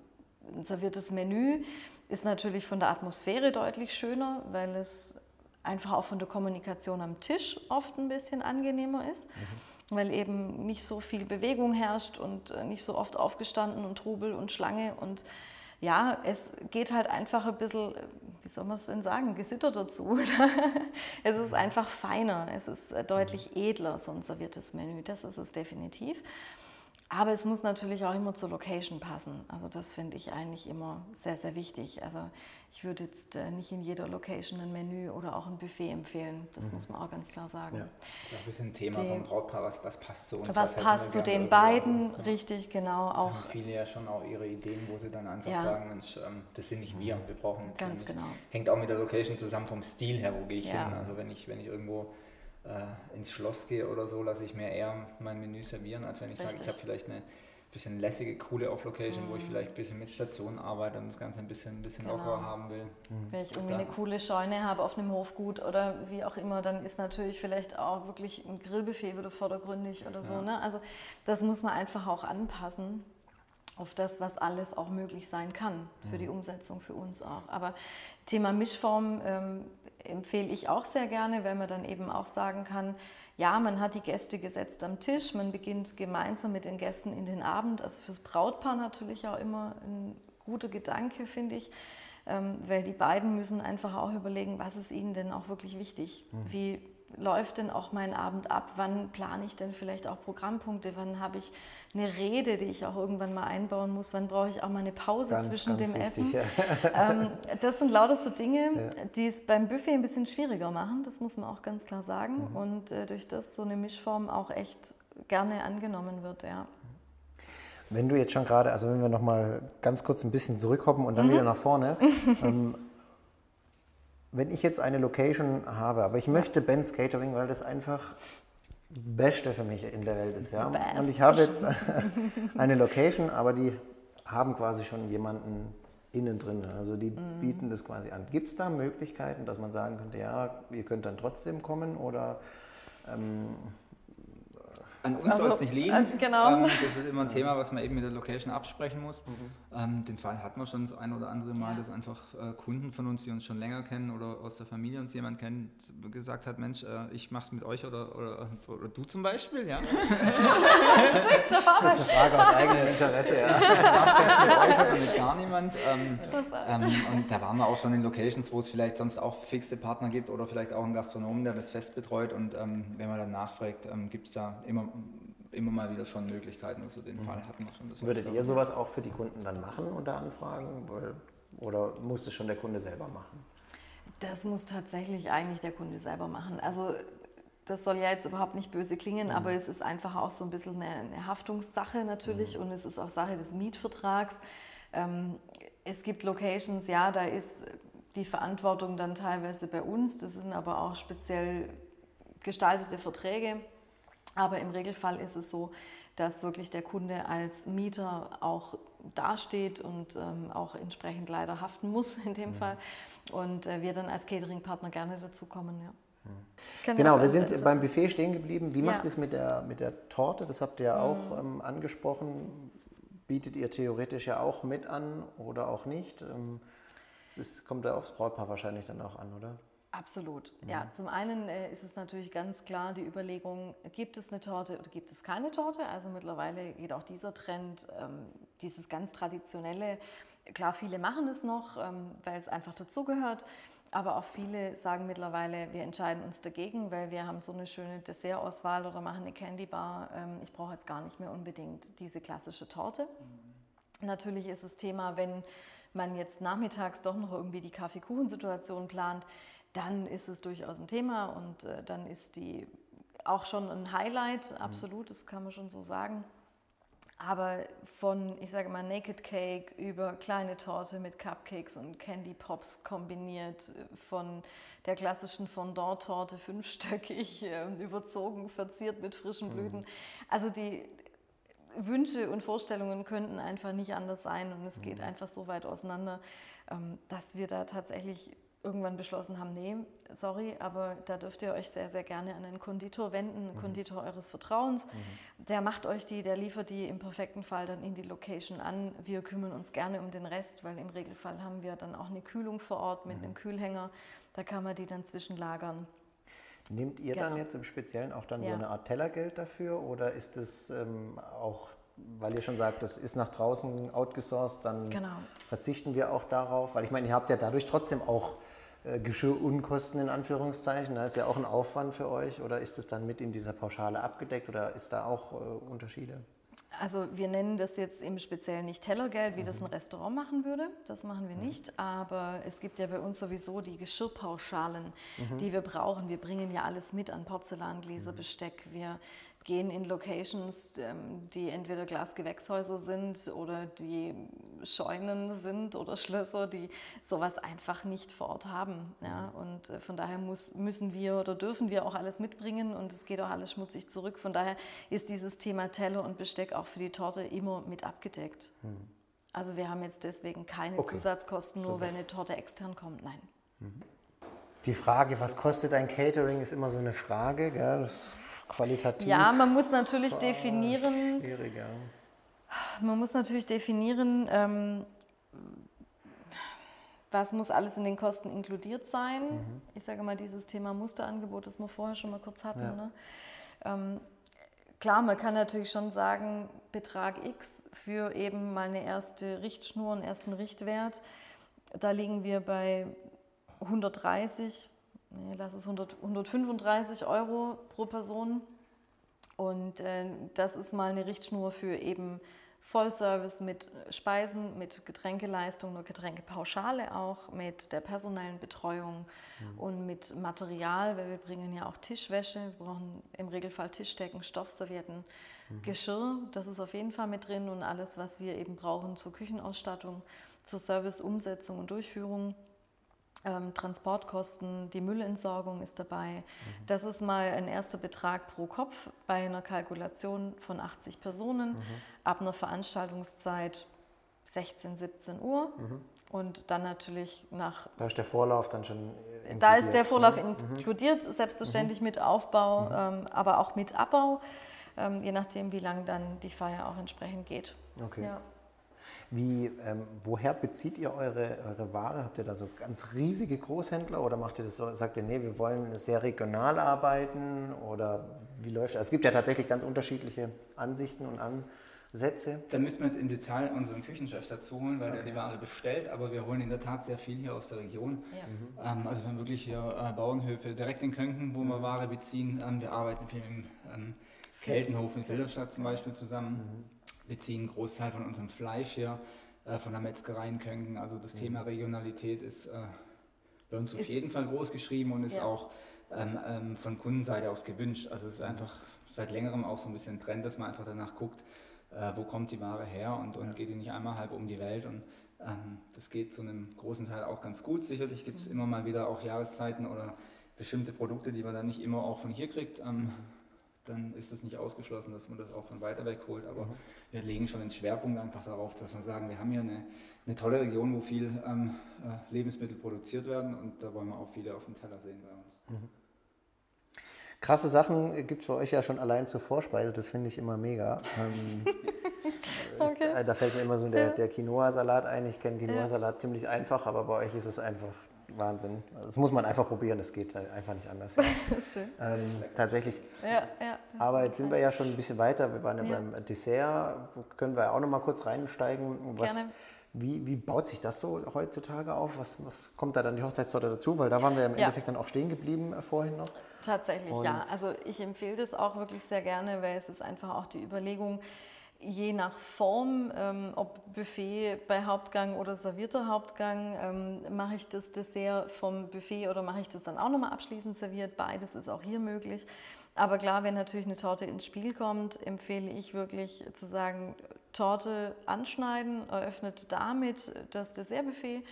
ein serviertes Menü ist natürlich von der Atmosphäre deutlich schöner, weil es einfach auch von der Kommunikation am Tisch oft ein bisschen angenehmer ist, mhm. Weil eben nicht so viel Bewegung herrscht und äh, nicht so oft aufgestanden und Trubel und Schlange und ja, es geht halt einfach ein bisschen, wie soll man es denn sagen, Gesitter dazu. [LAUGHS] es ist einfach feiner, es ist äh, deutlich edler, so ein serviertes Menü, das ist es definitiv. Aber es muss natürlich auch immer zur Location passen. Also das finde ich eigentlich immer sehr, sehr wichtig. Also ich würde jetzt äh, nicht in jeder Location ein Menü oder auch ein Buffet empfehlen. Das mhm. muss man auch ganz klar sagen. Ja. Das ist auch ein bisschen ein Thema Die, vom Brautpaar, was, was passt zu uns. Was, was passt zu den beiden, also, richtig, genau. Auch, haben viele ja schon auch ihre Ideen, wo sie dann einfach ja. sagen, Mensch, ähm, das sind nicht wir, wir brauchen jetzt Ganz genau. Hängt auch mit der Location zusammen, vom Stil her, wo gehe ich ja. hin. Also wenn ich, wenn ich irgendwo äh, ins Schloss gehe oder so, lasse ich mir eher mein Menü servieren, als wenn ich Richtig. sage, ich habe vielleicht eine bisschen lässige, coole Off-Location, mhm. wo ich mhm. vielleicht ein bisschen mit Stationen arbeite und das Ganze ein bisschen, ein bisschen genau. lockerer haben will. Mhm. Wenn ich irgendwie dann. eine coole Scheune habe auf einem Hofgut oder wie auch immer, dann ist natürlich vielleicht auch wirklich ein Grillbuffet wieder vordergründig oder so. Ja. Ne? Also das muss man einfach auch anpassen auf das, was alles auch möglich sein kann für mhm. die Umsetzung für uns auch. Aber Thema Mischform ähm, empfehle ich auch sehr gerne, weil man dann eben auch sagen kann, ja, man hat die Gäste gesetzt am Tisch, man beginnt gemeinsam mit den Gästen in den Abend. Also fürs Brautpaar natürlich auch immer ein guter Gedanke, finde ich, ähm, weil die beiden müssen einfach auch überlegen, was ist ihnen denn auch wirklich wichtig. Mhm. Wie läuft denn auch mein Abend ab? Wann plane ich denn vielleicht auch Programmpunkte? Wann habe ich eine Rede, die ich auch irgendwann mal einbauen muss? Wann brauche ich auch mal eine Pause ganz, zwischen ganz dem wichtig, Essen? Ja. [LAUGHS] Ähm, das sind lauter so Dinge, ja. die es beim Buffet ein bisschen schwieriger machen, das muss man auch ganz klar sagen. Mhm. Und äh, durch das so eine Mischform auch echt gerne angenommen wird, ja. Wenn du jetzt schon gerade, also wenn wir noch mal ganz kurz ein bisschen zurückhoppen und dann mhm. wieder nach vorne, [LAUGHS] ähm, wenn ich jetzt eine Location habe, aber ich möchte Ben's Catering, weil das einfach Beste für mich in der Welt ist. Ja? Und ich habe jetzt [LAUGHS] eine Location, aber die haben quasi schon jemanden innen drin. Also die mm. bieten das quasi an. Gibt es da Möglichkeiten, dass man sagen könnte, ja, ihr könnt dann trotzdem kommen oder ähm, An uns also, soll es nicht liegen. Äh, genau. Ähm, das ist immer ein Thema, was man eben mit der Location absprechen muss. Mhm. Ähm, den Fall hatten wir schon das ein oder andere Mal, ja. dass einfach äh, Kunden von uns, die uns schon länger kennen oder aus der Familie uns jemand kennt, gesagt hat, Mensch, äh, ich mache es mit euch oder, oder, oder, du zum Beispiel. Ja? [LAUGHS] das ist eine Frage aus eigenem Interesse. Ja. [LAUGHS] Ich mit euch oder mit gar niemand. Ähm, ähm, und da waren wir auch schon in Locations, wo es vielleicht sonst auch fixe Partner gibt oder vielleicht auch einen Gastronomen, der das fest betreut. Und ähm, wenn man dann nachfragt, ähm, gibt es da immer immer mal wieder schon Möglichkeiten. Also den Fall hatten wir schon. Würdet ihr sowas auch für die Kunden dann machen unter Anfragen? Oder muss es schon der Kunde selber machen? Das muss tatsächlich eigentlich der Kunde selber machen. Also das soll ja jetzt überhaupt nicht böse klingen, mhm. aber es ist einfach auch so ein bisschen eine, eine Haftungssache natürlich mhm. und es ist auch Sache des Mietvertrags. Ähm, es gibt Locations, ja, da ist die Verantwortung dann teilweise bei uns. Das sind aber auch speziell gestaltete Verträge. Aber im Regelfall ist es so, dass wirklich der Kunde als Mieter auch dasteht und ähm, auch entsprechend leider haften muss in dem ja. Fall. Und äh, wir dann als Catering-Partner gerne dazukommen. Ja. Ja. Genau, wir sind beim Buffet stehen geblieben. Wie macht ihr es mit der, mit der Torte? Das habt ihr ja auch mhm. ähm, angesprochen. Bietet ihr theoretisch ja auch mit an oder auch nicht? Ähm, es ist, kommt ja aufs Brautpaar wahrscheinlich dann auch an, oder? Absolut. Mhm. Ja, zum einen äh, ist es natürlich ganz klar die Überlegung, gibt es eine Torte oder gibt es keine Torte? Also mittlerweile geht auch dieser Trend, ähm, dieses ganz traditionelle. Klar, viele machen es noch, ähm, weil es einfach dazugehört. Aber auch viele sagen mittlerweile, wir entscheiden uns dagegen, weil wir haben so eine schöne Dessertauswahl oder machen eine Candy Bar. Ähm, ich brauche jetzt gar nicht mehr unbedingt diese klassische Torte. Mhm. Natürlich ist das Thema, wenn man jetzt nachmittags doch noch irgendwie die Kaffeekuchensituation plant, dann ist es durchaus ein Thema und äh, dann ist die auch schon ein Highlight, mhm. absolut, das kann man schon so sagen. Aber von, ich sage mal, Naked Cake über kleine Torte mit Cupcakes und Candy Pops kombiniert, von der klassischen Fondant-Torte fünfstöckig, [LAUGHS] äh, überzogen, verziert mit frischen mhm. Blüten. Also die Wünsche und Vorstellungen könnten einfach nicht anders sein und es geht mhm. einfach so weit auseinander, ähm, dass wir da tatsächlich irgendwann beschlossen haben, nee, sorry, aber da dürft ihr euch sehr, sehr gerne an einen Konditor wenden, einen mhm. Konditor eures Vertrauens. Mhm. Der macht euch die, der liefert die im perfekten Fall dann in die Location an. Wir kümmern uns gerne um den Rest, weil im Regelfall haben wir dann auch eine Kühlung vor Ort mit mhm. einem Kühlhänger. Da kann man die dann zwischenlagern. Nehmt ihr genau. dann jetzt im Speziellen auch dann ja. so eine Art Tellergeld dafür oder ist es ähm, auch weil ihr schon sagt, das ist nach draußen outgesourced, dann genau. verzichten wir auch darauf, weil ich meine, ihr habt ja dadurch trotzdem auch Geschirrunkosten in Anführungszeichen, da ist ja auch ein Aufwand für euch oder ist es dann mit in dieser Pauschale abgedeckt oder ist da auch äh, Unterschiede? Also wir nennen das jetzt im Speziellen nicht Tellergeld, wie mhm. das ein Restaurant machen würde. Das machen wir mhm. nicht. Aber es gibt ja bei uns sowieso die Geschirrpauschalen, mhm. die wir brauchen. Wir bringen ja alles mit an Porzellangläser. Besteck. Wir gehen in Locations, ähm, die entweder Glasgewächshäuser sind oder die Scheunen sind oder Schlösser, die sowas einfach nicht vor Ort haben. Ja? Und äh, von daher muss, müssen wir oder dürfen wir auch alles mitbringen und es geht auch alles schmutzig zurück. Von daher ist dieses Thema Teller und Besteck auch für die Torte immer mit abgedeckt. Hm. Also wir haben jetzt deswegen keine okay. Zusatzkosten, nur Super. weil eine Torte extern kommt. Nein. Mhm. Die Frage, was kostet ein Catering, ist immer so eine Frage. Gell? Das qualitativ. Ja, man muss natürlich definieren. Schwieriger. Man muss natürlich definieren, ähm, was muss alles in den Kosten inkludiert sein. Mhm. Ich sage mal, dieses Thema Musterangebot, das wir vorher schon mal kurz hatten. Ja. Ne? Ähm, klar, man kann natürlich schon sagen, Betrag X für eben mal eine erste Richtschnur, einen ersten Richtwert. Da liegen wir bei 130 nee, lass es 100, 135 Euro pro Person. Und äh, das ist mal eine Richtschnur für eben Vollservice mit Speisen, mit Getränkeleistung, nur Getränkepauschale auch, mit der personellen Betreuung mhm. und mit Material, weil wir bringen ja auch Tischwäsche, wir brauchen im Regelfall Tischdecken, Stoffservietten, mhm. Geschirr, das ist auf jeden Fall mit drin und alles, was wir eben brauchen zur Küchenausstattung, zur Serviceumsetzung und Durchführung ähm, Transportkosten, die Müllentsorgung ist dabei. Mhm. Das ist mal ein erster Betrag pro Kopf bei einer Kalkulation von 80 Personen mhm. ab einer Veranstaltungszeit 16, 17 Uhr. Mhm. Und dann natürlich nach. Da ist der Vorlauf dann schon. Inkludiert. Da ist der Vorlauf ne? inkludiert, selbstverständlich mhm. mit Aufbau, mhm. ähm, aber auch mit Abbau. ähm, je nachdem, wie lang dann die Feier auch entsprechend geht. Okay. Ja. Wie, ähm, woher bezieht ihr eure, eure Ware? Habt ihr da so ganz riesige Großhändler oder macht ihr das so, sagt ihr, nee, wir wollen sehr regional arbeiten oder wie läuft das? Es gibt ja tatsächlich ganz unterschiedliche Ansichten und Ansätze. Da müssten wir jetzt im Detail unseren Küchenchef dazu holen, weil okay. der die Ware bestellt, aber wir holen in der Tat sehr viel hier aus der Region. Ja. Mhm. Ähm, also wir haben wirklich hier äh, Bauernhöfe direkt in Könken, wo wir Ware beziehen. Ähm, wir arbeiten viel mit dem ähm, Keltenhof in Filderstadt zum Beispiel zusammen. Mhm wir ziehen einen Großteil von unserem Fleisch hier äh, von der Metzgerei in Könken. Also das mhm. Thema Regionalität ist äh, bei uns auf ist jeden Fall groß geschrieben und ist ja. auch ähm, ähm, von Kundenseite aus gewünscht. Also es ist einfach seit längerem auch so ein bisschen ein Trend, dass man einfach danach guckt, äh, wo kommt die Ware her und, und geht die nicht einmal halb um die Welt. Und ähm, das geht zu einem großen Teil auch ganz gut. Sicherlich gibt es mhm. immer mal wieder auch Jahreszeiten oder bestimmte Produkte, die man dann nicht immer auch von hier kriegt. Ähm, mhm dann ist es nicht ausgeschlossen, dass man das auch von weiter weg holt. Aber mhm. wir legen schon den Schwerpunkt einfach darauf, dass wir sagen, wir haben hier eine, eine tolle Region, wo viel ähm, äh, Lebensmittel produziert werden und da wollen wir auch viele auf dem Teller sehen bei uns. Mhm. Krasse Sachen gibt es bei euch ja schon allein zur Vorspeise, das finde ich immer mega. Ähm, [LAUGHS] okay. Äh, da fällt mir immer so der, der Quinoa-Salat ein. Ich kenne Quinoa-Salat ja. ziemlich einfach, aber bei euch ist es einfach Wahnsinn. Das muss man einfach probieren, das geht einfach nicht anders. [LAUGHS] Ja. Schön. Ähm, tatsächlich. Ja, ja, Aber jetzt sind wir ja schon ein bisschen weiter. Wir waren ja, ja. beim Dessert. Können wir auch noch mal kurz reinsteigen. Was, Gerne. Wie, wie baut sich das so heutzutage auf? Was, was kommt da dann die Hochzeitstorte dazu? Weil da waren wir im Endeffekt dann auch stehen geblieben äh, vorhin noch. Tatsächlich, Und ja. Also ich empfehle das auch wirklich sehr gerne, weil es ist einfach auch die Überlegung, je nach Form, ähm, ob Buffet bei Hauptgang oder servierter Hauptgang, ähm, mache ich das Dessert vom Buffet oder mache ich das dann auch nochmal abschließend serviert. Beides ist auch hier möglich. Aber klar, wenn natürlich eine Torte ins Spiel kommt, empfehle ich wirklich zu sagen, Torte anschneiden, eröffnet damit das Dessertbuffet.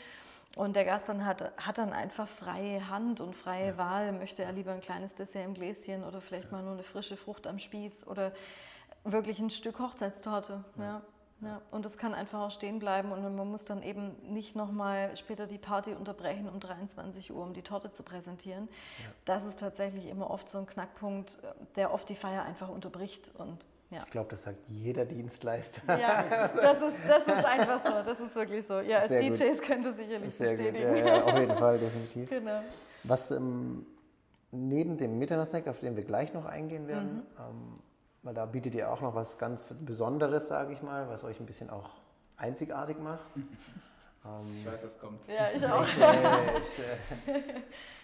Und der Gast dann hat, hat dann einfach freie Hand und freie ja. Wahl. Möchte er lieber ein kleines Dessert im Gläschen oder vielleicht mal nur eine frische Frucht am Spieß oder wirklich ein Stück Hochzeitstorte. Ja. ja. Ja, und das kann einfach auch stehen bleiben und man muss dann eben nicht nochmal später die Party unterbrechen um 23 Uhr, um die Torte zu präsentieren. Ja. Das ist tatsächlich immer oft so ein Knackpunkt, der oft die Feier einfach unterbricht. Und, ja. Ich glaube, das sagt jeder Dienstleister. Ja, [LAUGHS] das ist, das ist einfach so, das ist wirklich so. Ja, als Sehr DJs gut. könnte sicherlich Sehr bestätigen. Gut. Ja, auf jeden Fall, definitiv. Genau. Was ähm, neben dem Mitternachtssnack, auf den wir gleich noch eingehen werden, mhm. ähm, weil da bietet ihr auch noch was ganz Besonderes, sage ich mal, was euch ein bisschen auch einzigartig macht. ähm, ich weiß, was kommt. Ja, ich auch. Ich, äh, ich,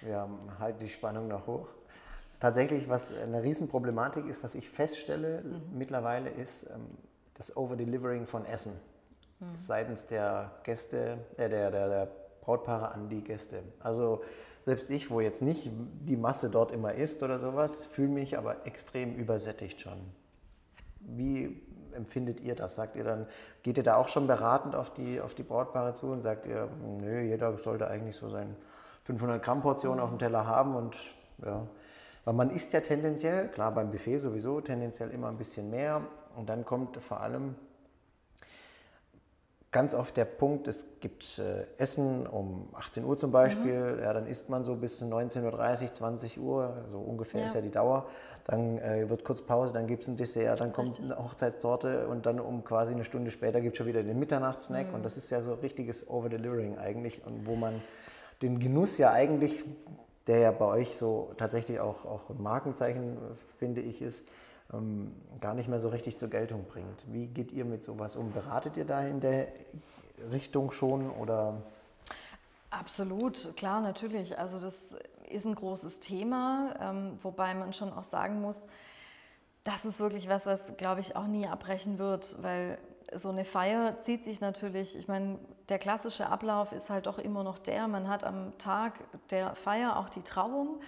äh, wir halten die Spannung noch hoch. Tatsächlich, was eine Riesenproblematik ist, was ich feststelle mhm. mittlerweile, ist ähm, das Overdelivering von Essen mhm. seitens der Gäste, äh, der, der, der Brautpaare an die Gäste. Also selbst ich, wo jetzt nicht die Masse dort immer ist oder sowas, fühle mich aber extrem übersättigt schon. Wie empfindet ihr das? Sagt ihr dann, geht ihr da auch schon beratend auf die, auf die Brautpaare zu und sagt ihr, nö, jeder sollte eigentlich so seine 500 Gramm Portion auf dem Teller haben und ja, weil man isst ja tendenziell, klar beim Buffet sowieso, tendenziell immer ein bisschen mehr und dann kommt vor allem ganz oft der Punkt, es gibt äh, Essen um 18 Uhr zum Beispiel, mhm. ja, dann isst man so bis 19.30 Uhr, 20 Uhr, so ungefähr ja. ist ja die Dauer. Dann äh, wird kurz Pause, dann gibt es ein Dessert, dann kommt Richtig. eine Hochzeitstorte und dann um quasi eine Stunde später gibt es schon wieder den Mitternachtssnack mhm. und das ist ja so richtiges Overdelivering eigentlich und wo man den Genuss ja eigentlich, der ja bei euch so tatsächlich auch, auch ein Markenzeichen, finde ich, ist, ähm, gar nicht mehr so richtig zur Geltung bringt. Wie geht ihr mit sowas um? Beratet ihr da in der Richtung schon oder? Absolut, klar, natürlich. Also das ist ein großes Thema, ähm, wobei man schon auch sagen muss, das ist wirklich was, was, glaube ich, auch nie abbrechen wird, weil so eine Feier zieht sich natürlich, ich meine, der klassische Ablauf ist halt doch immer noch der, man hat am Tag der Feier auch die Trauung.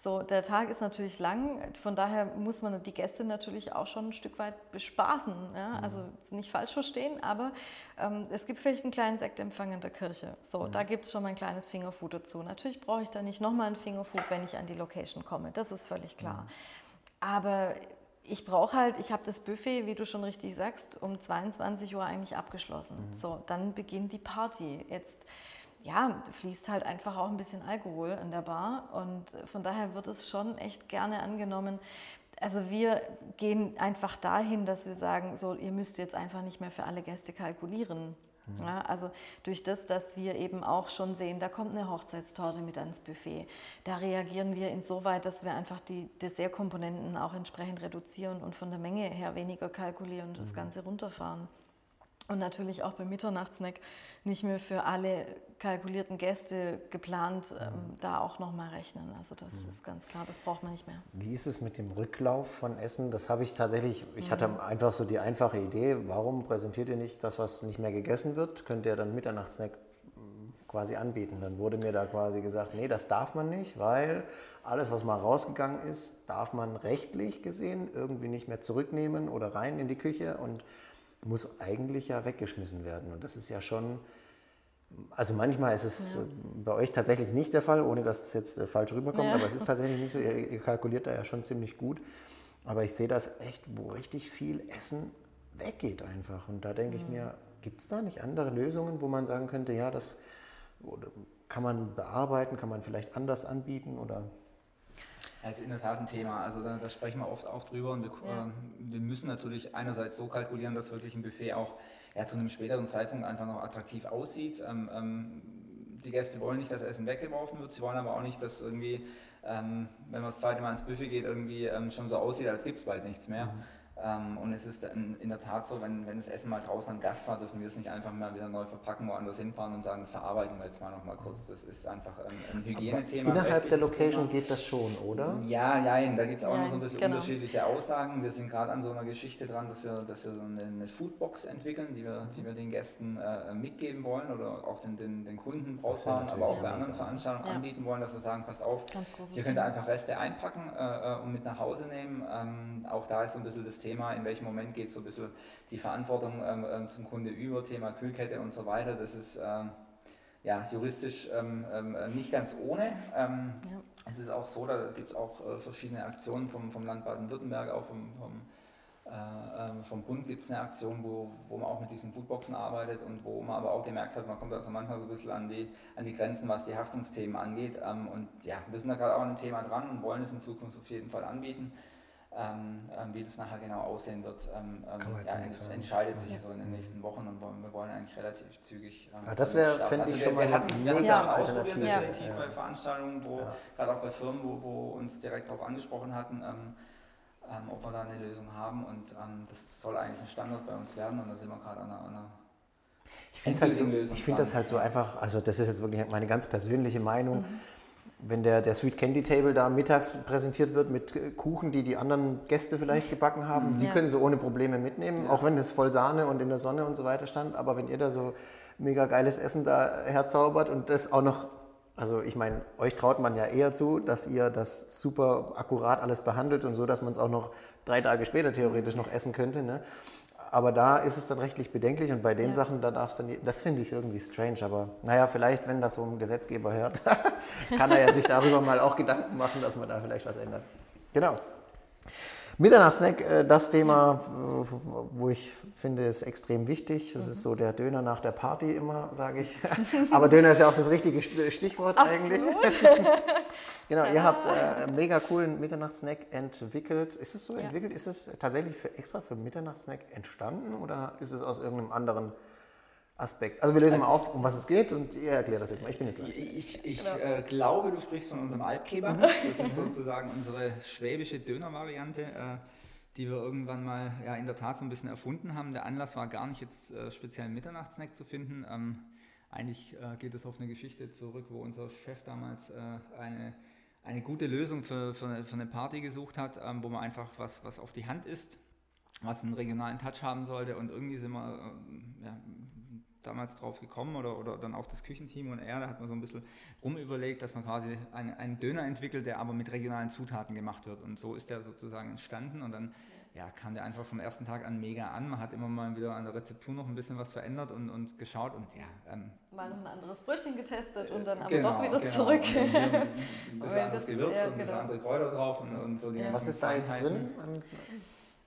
So, der Tag ist natürlich lang, von daher muss man die Gäste natürlich auch schon ein Stück weit bespaßen. Ja? Mhm. Also nicht falsch verstehen, aber ähm, es gibt vielleicht einen kleinen Sektempfang in der Kirche. So, mhm. da gibt es schon mal ein kleines Fingerfood dazu. Natürlich brauche ich da nicht nochmal ein Fingerfood, wenn ich an die Location komme. Das ist völlig klar. Mhm. Aber ich brauche halt, ich habe das Buffet, wie du schon richtig sagst, um 22 Uhr eigentlich abgeschlossen. Mhm. So, dann beginnt die Party. Jetzt ja, fließt halt einfach auch ein bisschen Alkohol in der Bar und von daher wird es schon echt gerne angenommen. also wir gehen einfach dahin, dass wir sagen, so ihr müsst jetzt einfach nicht mehr für alle Gäste kalkulieren. Mhm. Ja, also durch das, dass wir eben auch schon sehen, da kommt eine Hochzeitstorte mit ans Buffet. Da reagieren wir insoweit, dass wir einfach die Dessertkomponenten auch entsprechend reduzieren und von der Menge her weniger kalkulieren und das mhm. Ganze runterfahren. Und natürlich auch beim Mitternachtssnack nicht mehr für alle kalkulierten Gäste geplant, ähm, mhm. da auch nochmal rechnen. Also das mhm. ist ganz klar, das braucht man nicht mehr. Wie ist es mit dem Rücklauf von Essen? Das habe ich tatsächlich, ich mhm. hatte einfach so die einfache Idee, warum präsentiert ihr nicht das, was nicht mehr gegessen wird? Könnt ihr dann Mitternachtssnack mm, quasi anbieten. Dann wurde mir da quasi gesagt, nee, das darf man nicht, weil alles, was mal rausgegangen ist, darf man rechtlich gesehen irgendwie nicht mehr zurücknehmen oder rein in die Küche und muss eigentlich ja weggeschmissen werden. Und das ist ja schon, also manchmal ist es ja. bei euch tatsächlich nicht der Fall, ohne dass es jetzt äh, falsch rüberkommt, ja. aber es ist tatsächlich nicht so, ihr, ihr kalkuliert da ja schon ziemlich gut. Aber ich sehe das echt, wo richtig viel Essen weggeht einfach. Und da denke ich mir, gibt es da nicht andere Lösungen, wo man sagen könnte, ja, das kann man bearbeiten, kann man vielleicht anders anbieten oder das ist in der Tat ein Thema. Also da, da sprechen wir oft auch drüber und wir, ja. äh, wir, müssen natürlich einerseits so kalkulieren, dass wirklich ein Buffet auch ja, zu einem späteren Zeitpunkt einfach noch attraktiv aussieht. Ähm, ähm, die Gäste wollen nicht, dass Essen weggeworfen wird, sie wollen aber auch nicht, dass irgendwie, ähm, wenn man das zweite Mal ins Buffet geht, irgendwie ähm, schon so aussieht, als gibt es bald nichts mehr. Mhm. Ähm, und es ist in, der Tat so, wenn, wenn das Essen mal draußen ein Gast war, dürfen wir es nicht einfach mal wieder neu verpacken, woanders hinfahren und sagen, das verarbeiten wir jetzt mal noch mal kurz. Das ist einfach ein, ein Hygienethema. Innerhalb der Location Thema. geht das schon, oder? Ja, ja, da gibt es auch ja, noch so ein bisschen genau. unterschiedliche Aussagen. Wir sind gerade an so einer Geschichte dran, dass wir, dass wir so eine, eine Foodbox entwickeln, die wir, die wir den Gästen äh, mitgeben wollen oder auch den, den, den Kunden rausfahren, aber auch bei anderen Veranstaltungen ja. anbieten wollen, dass wir sagen, passt auf, ihr könnt einfach Reste einpacken äh, äh, und mit nach Hause nehmen. Ähm, auch da ist so ein bisschen das Thema Thema, in welchem Moment geht so ein bisschen die Verantwortung ähm, ähm, zum Kunde über, Thema Kühlkette und so weiter. Das ist ähm, ja, juristisch ähm, ähm nicht ganz ohne. Ähm, ja. Es ist auch so, da gibt es auch äh, verschiedene Aktionen vom, vom Land Baden-Württemberg, auch vom, vom, äh, vom Bund gibt es eine Aktion, wo, wo man auch mit diesen Foodboxen arbeitet und wo man aber auch gemerkt hat, man kommt also manchmal so ein bisschen an die, an die Grenzen, was die Haftungsthemen angeht. und ja, wir sind da gerade auch an dem Thema dran und wollen es in Zukunft auf jeden Fall anbieten. Ähm, ähm, wie das nachher genau aussehen wird, ähm, ähm ja, ent, entscheidet sich ja. so in den nächsten Wochen und wir wollen eigentlich relativ zügig. Ähm, ja, das wäre, fände also ich schon mal eine hatten, mega ja. Alternative. definitiv ja. bei Veranstaltungen, wo, gerade auch bei Firmen, wo, wo uns direkt darauf angesprochen hatten, ähm, ob wir da eine Lösung haben und das soll eigentlich ein Standard bei uns werden und da sind wir gerade an einer, einer ich finde halt so, find das halt so einfach, also das ist jetzt wirklich meine ganz persönliche Meinung. Mhm wenn der, der Sweet Candy Table da mittags präsentiert wird mit Kuchen, die die anderen Gäste vielleicht gebacken haben, mhm. die ja. können sie ohne Probleme mitnehmen, ja. auch wenn das voll Sahne und in der Sonne und so weiter stand. Aber wenn ihr da so mega geiles Essen da herzaubert und das auch noch, also ich meine, euch traut man ja eher zu, dass ihr das super akkurat alles behandelt und so, dass man es auch noch drei Tage später theoretisch noch essen könnte. Ne? Aber da ist es dann rechtlich bedenklich und bei den ja. Sachen, da darf es dann, das finde ich irgendwie strange, aber naja, vielleicht, wenn das so ein Gesetzgeber hört, [LAUGHS] kann er ja sich darüber mal auch Gedanken machen, dass man da vielleicht was ändert. Genau. Mitternachtssnack, äh, das Thema, wo ich finde, ist extrem wichtig. Das ist so der Döner nach der Party immer, sage ich. [LAUGHS] Aber Döner ist ja auch das richtige Stichwort Absolut. eigentlich. [LAUGHS] Genau, ihr habt äh, einen mega coolen Mitternachtssnack entwickelt. Ist es so ja. entwickelt? Ist es tatsächlich für, extra für Mitternachtssnack entstanden oder ist es aus irgendeinem anderen Aspekt? Also wir lösen mal auf, um was es geht und ihr erklärt das jetzt mal. Ich bin jetzt leise. Ich, ich genau. äh, glaube, du sprichst von unserem Alpkeber. Mhm. Das ist sozusagen unsere schwäbische Dönervariante. Äh, die wir irgendwann mal ja, in der Tat so ein bisschen erfunden haben. Der Anlass war gar nicht jetzt äh, speziell einen Mitternachtssnack zu finden. Ähm, eigentlich äh, geht es auf eine Geschichte zurück, wo unser Chef damals äh, eine eine gute Lösung für, für, für eine Party gesucht hat, ähm, wo man einfach was, was auf die Hand ist, was einen regionalen Touch haben sollte. Und irgendwie sind wir äh, ja, damals drauf gekommen oder, oder dann auch das Küchenteam und er, da hat man so ein bisschen rumüberlegt, dass man quasi einen, einen Döner entwickelt, der aber mit regionalen Zutaten gemacht wird. Und so ist der sozusagen entstanden und dann ja, kam der einfach vom ersten Tag an mega an. Man hat immer mal wieder an der Rezeptur noch ein bisschen was verändert und, und geschaut und ja. Ähm, mal noch ein anderes Brötchen getestet und dann aber genau, doch wieder genau. zurück. Und [LAUGHS] ein bisschen anderes Gewürz ja, und ein bisschen genau. andere Kräuter drauf und, und so die ja. Was ist da jetzt drin?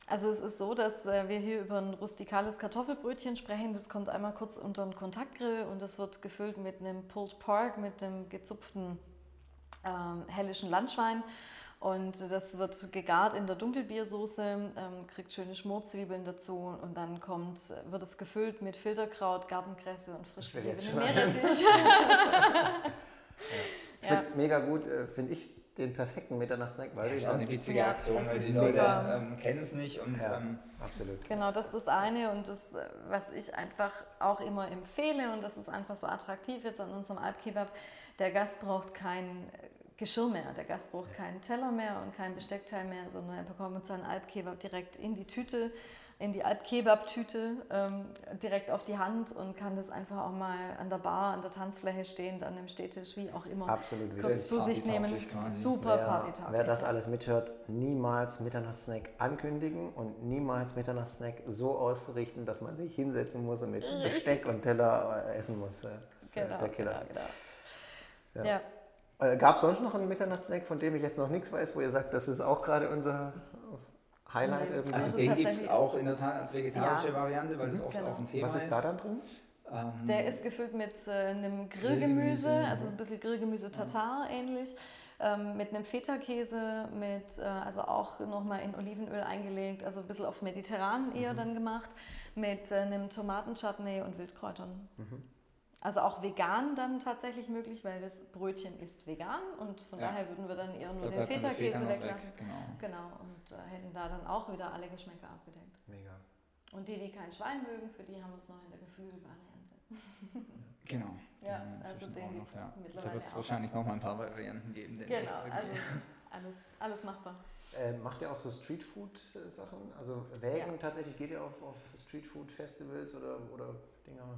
Also es ist so, dass äh, wir hier über ein rustikales Kartoffelbrötchen sprechen. Das kommt einmal kurz unter den Kontaktgrill und das wird gefüllt mit einem Pulled Pork, mit einem gezupften ähm, hellischen Landschwein Und das wird gegart in der Dunkelbiersoße, ähm, kriegt schöne Schmorzwiebeln dazu und dann kommt, wird es gefüllt mit Filterkraut, Gartenkresse und frisch Ich Meerrettich. [LAUGHS] Schmeckt ja. mega gut, äh, finde ich den perfekten Mitternachtssnack, weil ja, ich eine witzige ja, Aktion, weil die Leute ähm, kennen es nicht und ja, ähm, absolut. Genau, das ist das eine und das, was ich einfach auch immer empfehle und das ist einfach so attraktiv jetzt an unserem Alpkebab. Der Gast braucht kein Geschirr mehr, der Gast braucht keinen Teller mehr und kein Besteckteil mehr, sondern er bekommt seinen Alpkebab direkt in die Tüte in die Alp-Kebab-Tüte ähm, direkt auf die Hand und kann das einfach auch mal an der Bar, an der Tanzfläche stehend, an dem Stehtisch, wie auch immer, Absolut kurz zu sich nehmen. Super wer, Partytag. Wer das alles mithört, niemals Mitternachtssnack ankündigen und niemals Mitternachtssnack so ausrichten, dass man sich hinsetzen muss und mit Besteck und Teller äh, essen muss. Das ist genau, der Killer. Genau, genau. Ja. ja. Äh, Gab es sonst noch einen Mitternachtssnack, von dem ich jetzt noch nichts weiß, wo ihr sagt, das ist auch gerade unser Highlight irgendwie? Also, den gibt es auch in der Tat als vegetarische ja. Variante, weil das mhm. oft genau. auch ein Thema ist. Was ist da dann drin? Ähm, der ist gefüllt mit äh, einem Grillgemüse, Grillgemüse, also ein bisschen Grillgemüse Tatar ähnlich, ähm, mit einem Feta-Käse, mit, äh, also auch nochmal in Olivenöl eingelegt, also ein bisschen auf mediterran eher mhm. dann gemacht, mit äh, einem Tomatenchutney und Wildkräutern. Mhm. Also auch vegan dann tatsächlich möglich, weil das Brötchen ist vegan und von ja. daher würden wir dann eher nur den Feta-Käse weglassen. Weg. Genau. genau. und äh, hätten da dann auch wieder alle Geschmäcker abgedeckt. Mega. Und die, die kein Schwein mögen, für die haben wir es noch in der Geflügelvariante. Genau. Ja, also den noch, ja. Da wird es wahrscheinlich noch mal ein paar Varianten geben. Genau, also alles, alles machbar. Äh, macht ihr auch so Streetfood-Sachen? Also Wägen ja. tatsächlich, geht ihr auf, auf Streetfood-Festivals oder, oder Dinger?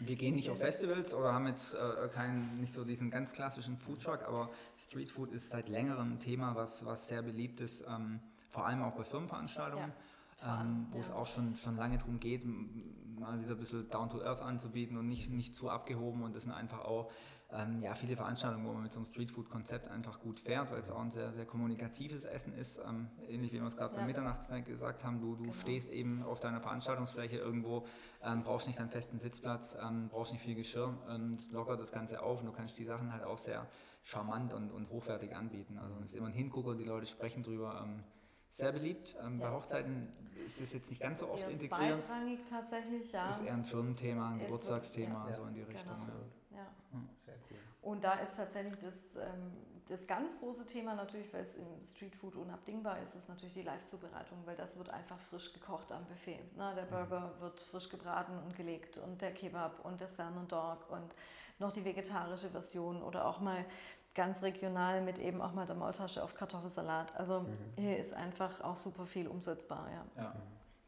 Wir gehen nicht auf Festivals oder haben jetzt äh, keinen, nicht so diesen ganz klassischen Foodtruck, aber Streetfood ist seit längerem ein Thema, was, was sehr beliebt ist, ähm, vor allem auch bei Firmenveranstaltungen. Ja. Ähm, wo ja. es auch schon, schon lange darum geht, mal wieder ein bisschen down to earth anzubieten und nicht, nicht zu abgehoben. Und das sind einfach auch ähm, ja, viele Veranstaltungen, wo man mit so einem Streetfood-Konzept einfach gut fährt, weil es auch ein sehr, sehr kommunikatives Essen ist. Ähm, ähnlich wie wir es gerade ja. beim Mitternachtssnack gesagt haben, du, du genau. stehst eben auf deiner Veranstaltungsfläche irgendwo, ähm, brauchst nicht deinen festen Sitzplatz, ähm, brauchst nicht viel Geschirr, ähm, das lockert das Ganze auf und du kannst die Sachen halt auch sehr charmant und, und hochwertig anbieten. Also es ist immer ein Hingucker, die Leute sprechen drüber. Ähm, sehr beliebt. Ähm, ja. Bei Hochzeiten ist es jetzt nicht ganz so oft integriert. Zweitrangig tatsächlich, ja. Ist eher ein Firmenthema, ein Geburtstagsthema, ja. so in die. Richtung. Genau. Ja. Hm. Sehr cool. Und da ist tatsächlich das, ähm, das ganz große Thema natürlich, weil es im Streetfood unabdingbar ist, ist natürlich die Live-Zubereitung, weil das wird einfach frisch gekocht am Buffet. Na, der mhm. Burger mhm. wird frisch gebraten und gelegt und der Kebab und der Salmon Dog und noch die vegetarische Version oder auch mal ganz regional mit eben auch mal der Maultasche auf Kartoffelsalat. Also mhm. hier ist einfach auch super viel umsetzbar. Ja. ja.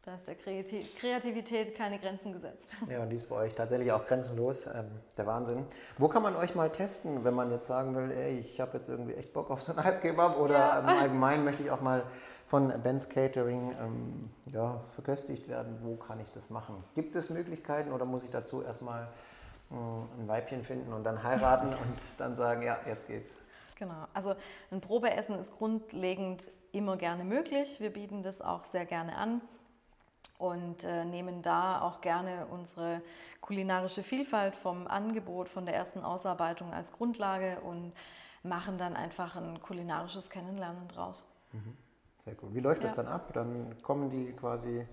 Da ist der Kreativität keine Grenzen gesetzt. [LAUGHS] Ja, und die ist bei euch tatsächlich auch grenzenlos. Ähm, der Wahnsinn. Wo kann man euch mal testen, wenn man jetzt sagen will, ey, ich habe jetzt irgendwie echt Bock auf so einen [LAUGHS] Halbkebab oder ja. im Allgemeinen möchte ich auch mal von Ben's Catering ähm, ja, verköstigt werden. Wo kann ich das machen? Gibt es Möglichkeiten oder muss ich dazu erstmal äh, ein Weibchen finden und dann heiraten [LAUGHS] und dann sagen, ja, jetzt geht's? Genau, also ein Probeessen ist grundlegend immer gerne möglich. Wir bieten das auch sehr gerne an und äh, nehmen da auch gerne unsere kulinarische Vielfalt vom Angebot, von der ersten Ausarbeitung als Grundlage und machen dann einfach ein kulinarisches Kennenlernen draus. Mhm. Sehr gut. Wie läuft ja. das dann ab? Dann kommen die quasi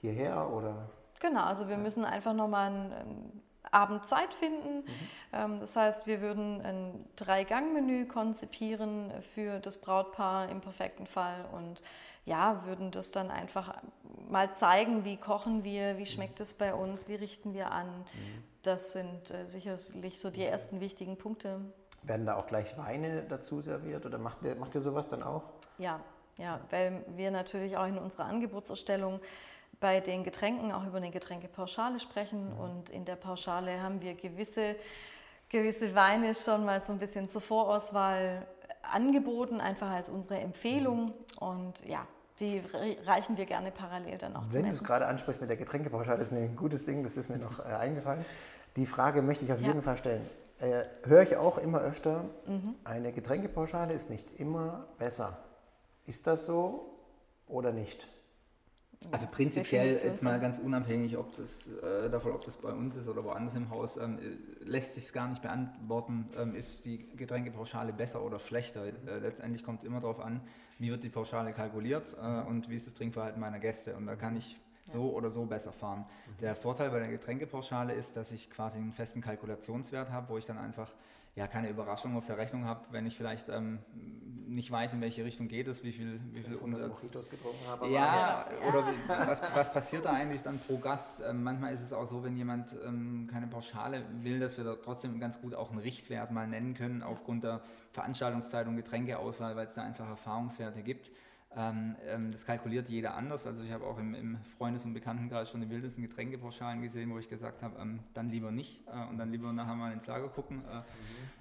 hierher oder? Genau, also wir müssen einfach nochmal einen Abend Zeit finden. Mhm. Ähm, das heißt, wir würden ein Drei-Gang-Menü konzipieren für das Brautpaar im perfekten Fall und ja, würden das dann einfach mal zeigen, wie kochen wir, wie schmeckt es bei uns, wie richten wir an. Mhm. Das sind äh, sicherlich so die ersten wichtigen Punkte. Werden da auch gleich Weine dazu serviert oder macht ihr, macht ihr sowas dann auch? Ja, ja, weil wir natürlich auch in unserer Angebotserstellung bei den Getränken auch über eine Getränkepauschale sprechen mhm. und in der Pauschale haben wir gewisse, gewisse Weine schon mal so ein bisschen zur Vorauswahl angeboten, einfach als unsere Empfehlung mhm. und ja, die reichen wir gerne parallel dann auch Wenn du es gerade ansprichst mit der Getränkepauschale, das ist ein gutes Ding, das ist mir noch äh, eingefallen. Die Frage möchte ich auf ja. jeden Fall stellen. Äh, höre ich auch immer öfter, mhm. eine Getränkepauschale ist nicht immer besser. Ist das so oder nicht? Also prinzipiell, jetzt mal ganz unabhängig ob das, äh, davon, ob das bei uns ist oder woanders im Haus, ähm, lässt sich gar nicht beantworten, ähm, ist die Getränkepauschale besser oder schlechter. Äh, letztendlich kommt es immer darauf an, wie wird die Pauschale kalkuliert äh, und wie ist das Trinkverhalten meiner Gäste. Und da kann ich so oder so besser fahren. Mhm. Der Vorteil bei der Getränkepauschale ist, dass ich quasi einen festen Kalkulationswert habe, wo ich dann einfach ja, keine Überraschung auf der Rechnung habe, wenn ich vielleicht ähm, nicht weiß, in welche Richtung geht es, wie viel, wie viel Umsatz. getrunken habe. Ja, ja, oder wie, was, was, passiert da eigentlich dann pro Gast? Ähm, manchmal ist es auch so, wenn jemand ähm, keine Pauschale will, dass wir da trotzdem ganz gut auch einen Richtwert mal nennen können, aufgrund der Veranstaltungszeit und Getränkeauswahl, weil es da einfach Erfahrungswerte gibt. Ähm, ähm, das kalkuliert jeder anders. Also ich habe auch im, im, Freundes- und Bekanntenkreis schon die wildesten Getränkepauschalen gesehen, wo ich gesagt habe, ähm, dann lieber nicht äh, und dann lieber nachher mal ins Lager gucken,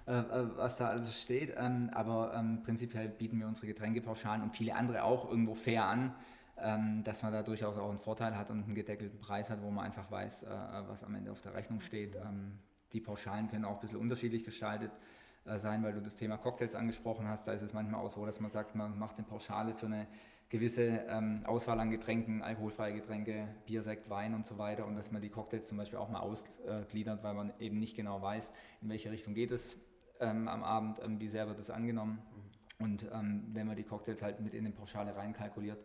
äh, mhm. äh, was da alles steht. Ähm, aber ähm, prinzipiell bieten wir unsere Getränkepauschalen und viele andere auch irgendwo fair an, ähm, dass man da durchaus auch einen Vorteil hat und einen gedeckelten Preis hat, wo man einfach weiß, äh, was am Ende auf der Rechnung steht. die Pauschalen können auch ein bisschen unterschiedlich gestaltet äh, sein, weil du das Thema Cocktails angesprochen hast. Da ist es manchmal auch so, dass man sagt, man macht eine Pauschale für eine gewisse ähm, Auswahl an Getränken, alkoholfreie Getränke, Bier, Sekt, Wein und so weiter und dass man die Cocktails zum Beispiel auch mal ausgliedert, weil man eben nicht genau weiß, in welche Richtung geht es ähm, am Abend, ähm, wie sehr wird es angenommen. Und ähm, wenn man die Cocktails halt mit in die Pauschale reinkalkuliert,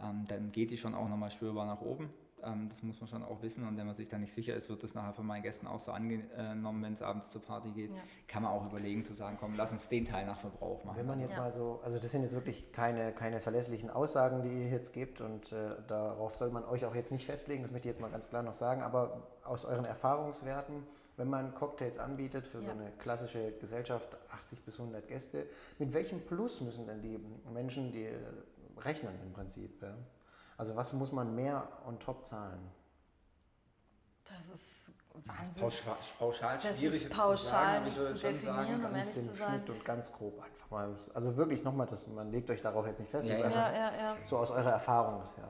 ähm, dann geht die schon auch nochmal spürbar nach oben. Ähm, das muss man schon auch wissen. Und wenn man sich da nicht sicher ist, wird das nachher von meinen Gästen auch so angenommen, wenn es abends zur Party geht. Ja. Kann man auch überlegen zu sagen, komm, lass uns den Teil nach Verbrauch machen. Wenn man jetzt ja. mal so, also das sind jetzt wirklich keine, keine verlässlichen Aussagen, die ihr jetzt gebt und äh, darauf soll man euch auch jetzt nicht festlegen, das möchte ich jetzt mal ganz klar noch sagen, aber aus euren Erfahrungswerten, wenn man Cocktails anbietet für ja. so eine klassische Gesellschaft, 80 bis 100 Gäste, mit welchem Plus müssen denn die Menschen, die rechnen im Prinzip? Also was muss man mehr on top zahlen? Das ist Wahnsinn. Pauschal, pauschal das schwierig ist pauschal zu sagen, ich würde schon sagen, ganz im Schnitt und ganz grob einfach mal. Also wirklich nochmal, man legt euch darauf jetzt nicht fest, ja, das ist ja, ja, ja. so aus eurer Erfahrung. Ja.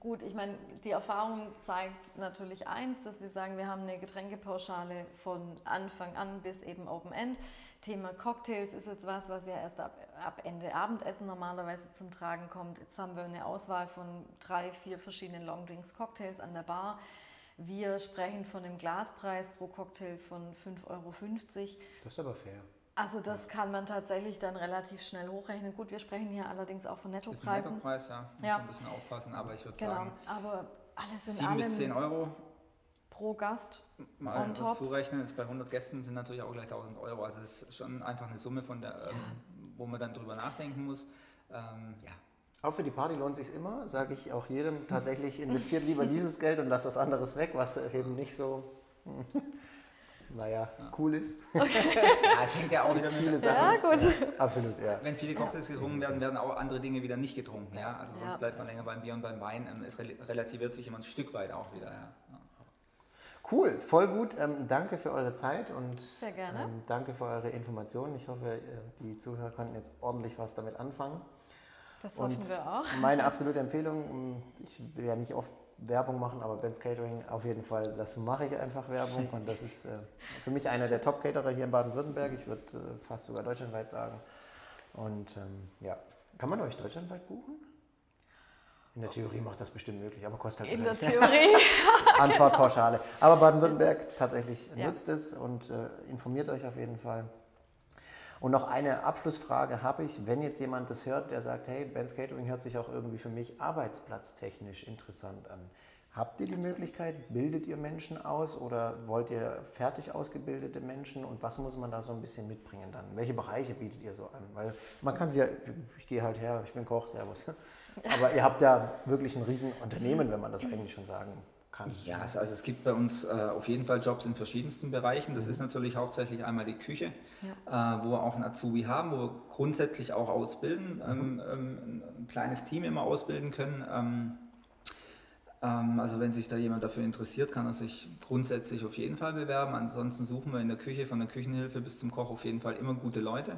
Gut, ich meine, die Erfahrung zeigt natürlich eins, dass wir sagen, wir haben eine Getränkepauschale von Anfang an bis eben Open End. Thema Cocktails ist jetzt was, was ja erst ab, ab Ende Abendessen normalerweise zum Tragen kommt. Jetzt haben wir eine Auswahl von drei, vier verschiedenen Longdrinks Cocktails an der Bar. Wir sprechen von einem Glaspreis pro Cocktail von 5,50 Euro. Das ist aber fair. Also das kann man tatsächlich dann relativ schnell hochrechnen. Gut, wir sprechen hier allerdings auch von Nettopreisen. Nettopreis, ja. Muss ja. ein bisschen aufpassen, aber ich würde genau. sagen, aber alles in 7 allem bis 10 Euro pro Gast mal on top. zurechnen. Jetzt bei 100 Gästen sind natürlich auch gleich 1000 Euro. Also das ist schon einfach eine Summe, von der, ja. ähm, wo man dann drüber nachdenken muss. Ähm, ja. Auch für die Party lohnt sich immer, sage ich auch jedem. Tatsächlich investiert lieber [LAUGHS] dieses Geld und lasst was anderes weg, was eben nicht so, [LAUGHS] naja, ja. cool ist. [LAUGHS] Okay. ja, es hängt ja auch wieder viele Sachen. Ja, gut. Ja, absolut, ja. Wenn viele Cocktails getrunken werden, werden auch andere Dinge wieder nicht getrunken. Ja? Also sonst bleibt man länger beim Bier und beim Wein. Ähm, es relativiert sich immer ein Stück weit auch wieder. Cool, voll gut. Ähm, danke für eure Zeit und Sehr gerne. Ähm, danke für eure Informationen. Ich hoffe, äh, die Zuhörer konnten jetzt ordentlich was damit anfangen. Das hoffen und wir auch. [LAUGHS] Meine absolute Empfehlung, ähm, ich will ja nicht oft Werbung machen, aber Ben's Catering auf jeden Fall, das mache ich einfach Werbung [LAUGHS] und das ist äh, für mich einer der Top-Caterer hier in Baden-Württemberg. Ich würde äh, fast sogar deutschlandweit sagen. Und ähm, ja, kann man euch deutschlandweit buchen? In der Theorie macht das bestimmt möglich, aber kostet halt In der Theorie. [LAUGHS] Anfahrtpauschale. Aber Baden-Württemberg tatsächlich ja. nutzt es und äh, informiert euch auf jeden Fall. Und noch eine Abschlussfrage habe ich, wenn jetzt jemand das hört, der sagt, hey, Ben's Catering hört sich auch irgendwie für mich arbeitsplatztechnisch interessant an. Habt ihr die Möglichkeit, bildet ihr Menschen aus oder wollt ihr fertig ausgebildete Menschen und was muss man da so ein bisschen mitbringen dann? Welche Bereiche bietet ihr so an? Weil man kann sie ja, ich gehe halt her, ich bin Koch, Servus. Aber ihr habt ja wirklich ein Riesenunternehmen, wenn man das eigentlich schon sagen kann. Ja, also es gibt bei uns äh, auf jeden Fall Jobs in verschiedensten Bereichen. Das mhm. ist natürlich hauptsächlich einmal die Küche, ja. äh, wo wir auch einen Azubi haben, wo wir grundsätzlich auch ausbilden, mhm. ähm, ähm, ein kleines Team immer ausbilden können. Ähm, ähm, also wenn sich da jemand dafür interessiert, kann er sich grundsätzlich auf jeden Fall bewerben. Ansonsten suchen wir in der Küche von der Küchenhilfe bis zum Koch auf jeden Fall immer gute Leute.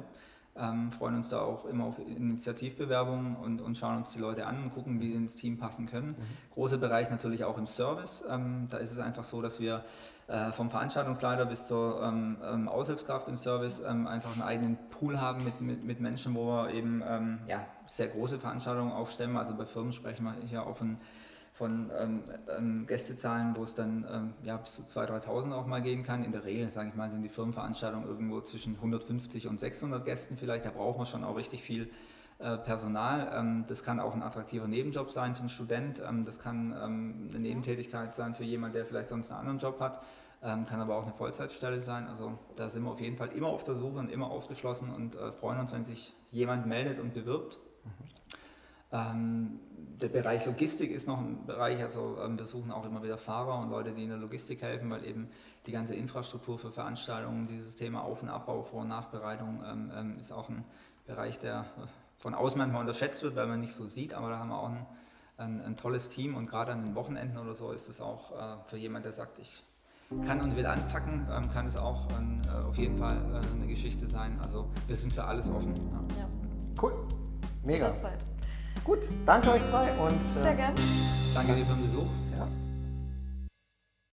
Ähm, freuen uns da auch immer auf Initiativbewerbungen und, und schauen uns die Leute an und gucken, wie sie ins Team passen können. Mhm. Großer Bereich natürlich auch im Service. Ähm, da ist es einfach so, dass wir äh, vom Veranstaltungsleiter bis zur ähm, ähm Aushilfskraft im Service ähm, einfach einen eigenen Pool haben mit, mit, mit Menschen, wo wir eben ähm, ja, sehr große Veranstaltungen aufstemmen. Also bei Firmen sprechen wir hier auch von von ähm, ähm, Gästezahlen, wo es dann ähm, ja, bis zu 2.000, 3.000 auch mal gehen kann. In der Regel, sage ich mal, sind die Firmenveranstaltungen irgendwo zwischen 150 und 600 Gästen vielleicht. Da braucht man schon auch richtig viel äh, Personal. Ähm, das kann auch ein attraktiver Nebenjob sein für einen Student. Ähm, das kann ähm, eine Nebentätigkeit sein für jemanden, der vielleicht sonst einen anderen Job hat. kann aber auch eine Vollzeitstelle sein. Also da sind wir auf jeden Fall immer auf der Suche und immer aufgeschlossen und äh, freuen uns, wenn sich jemand meldet und bewirbt. Mhm. der Bereich Logistik ist noch ein Bereich, also wir suchen auch immer wieder Fahrer und Leute, die in der Logistik helfen, weil eben die ganze Infrastruktur für Veranstaltungen, dieses Thema Auf- und Abbau, Vor- und Nachbereitung ist auch ein Bereich, der von außen manchmal unterschätzt wird, weil man nicht so sieht, aber da haben wir auch ein, ein, ein tolles Team und gerade an den Wochenenden oder so ist es auch äh, für jemanden, der sagt, ich kann und will anpacken, ähm, kann es auch ein, äh, auf jeden Fall äh, eine Geschichte sein. Also wir sind für alles offen. Ja. Ja. Cool, mega. Gut, danke euch zwei und sehr gerne. Danke dir für den Besuch. Ja.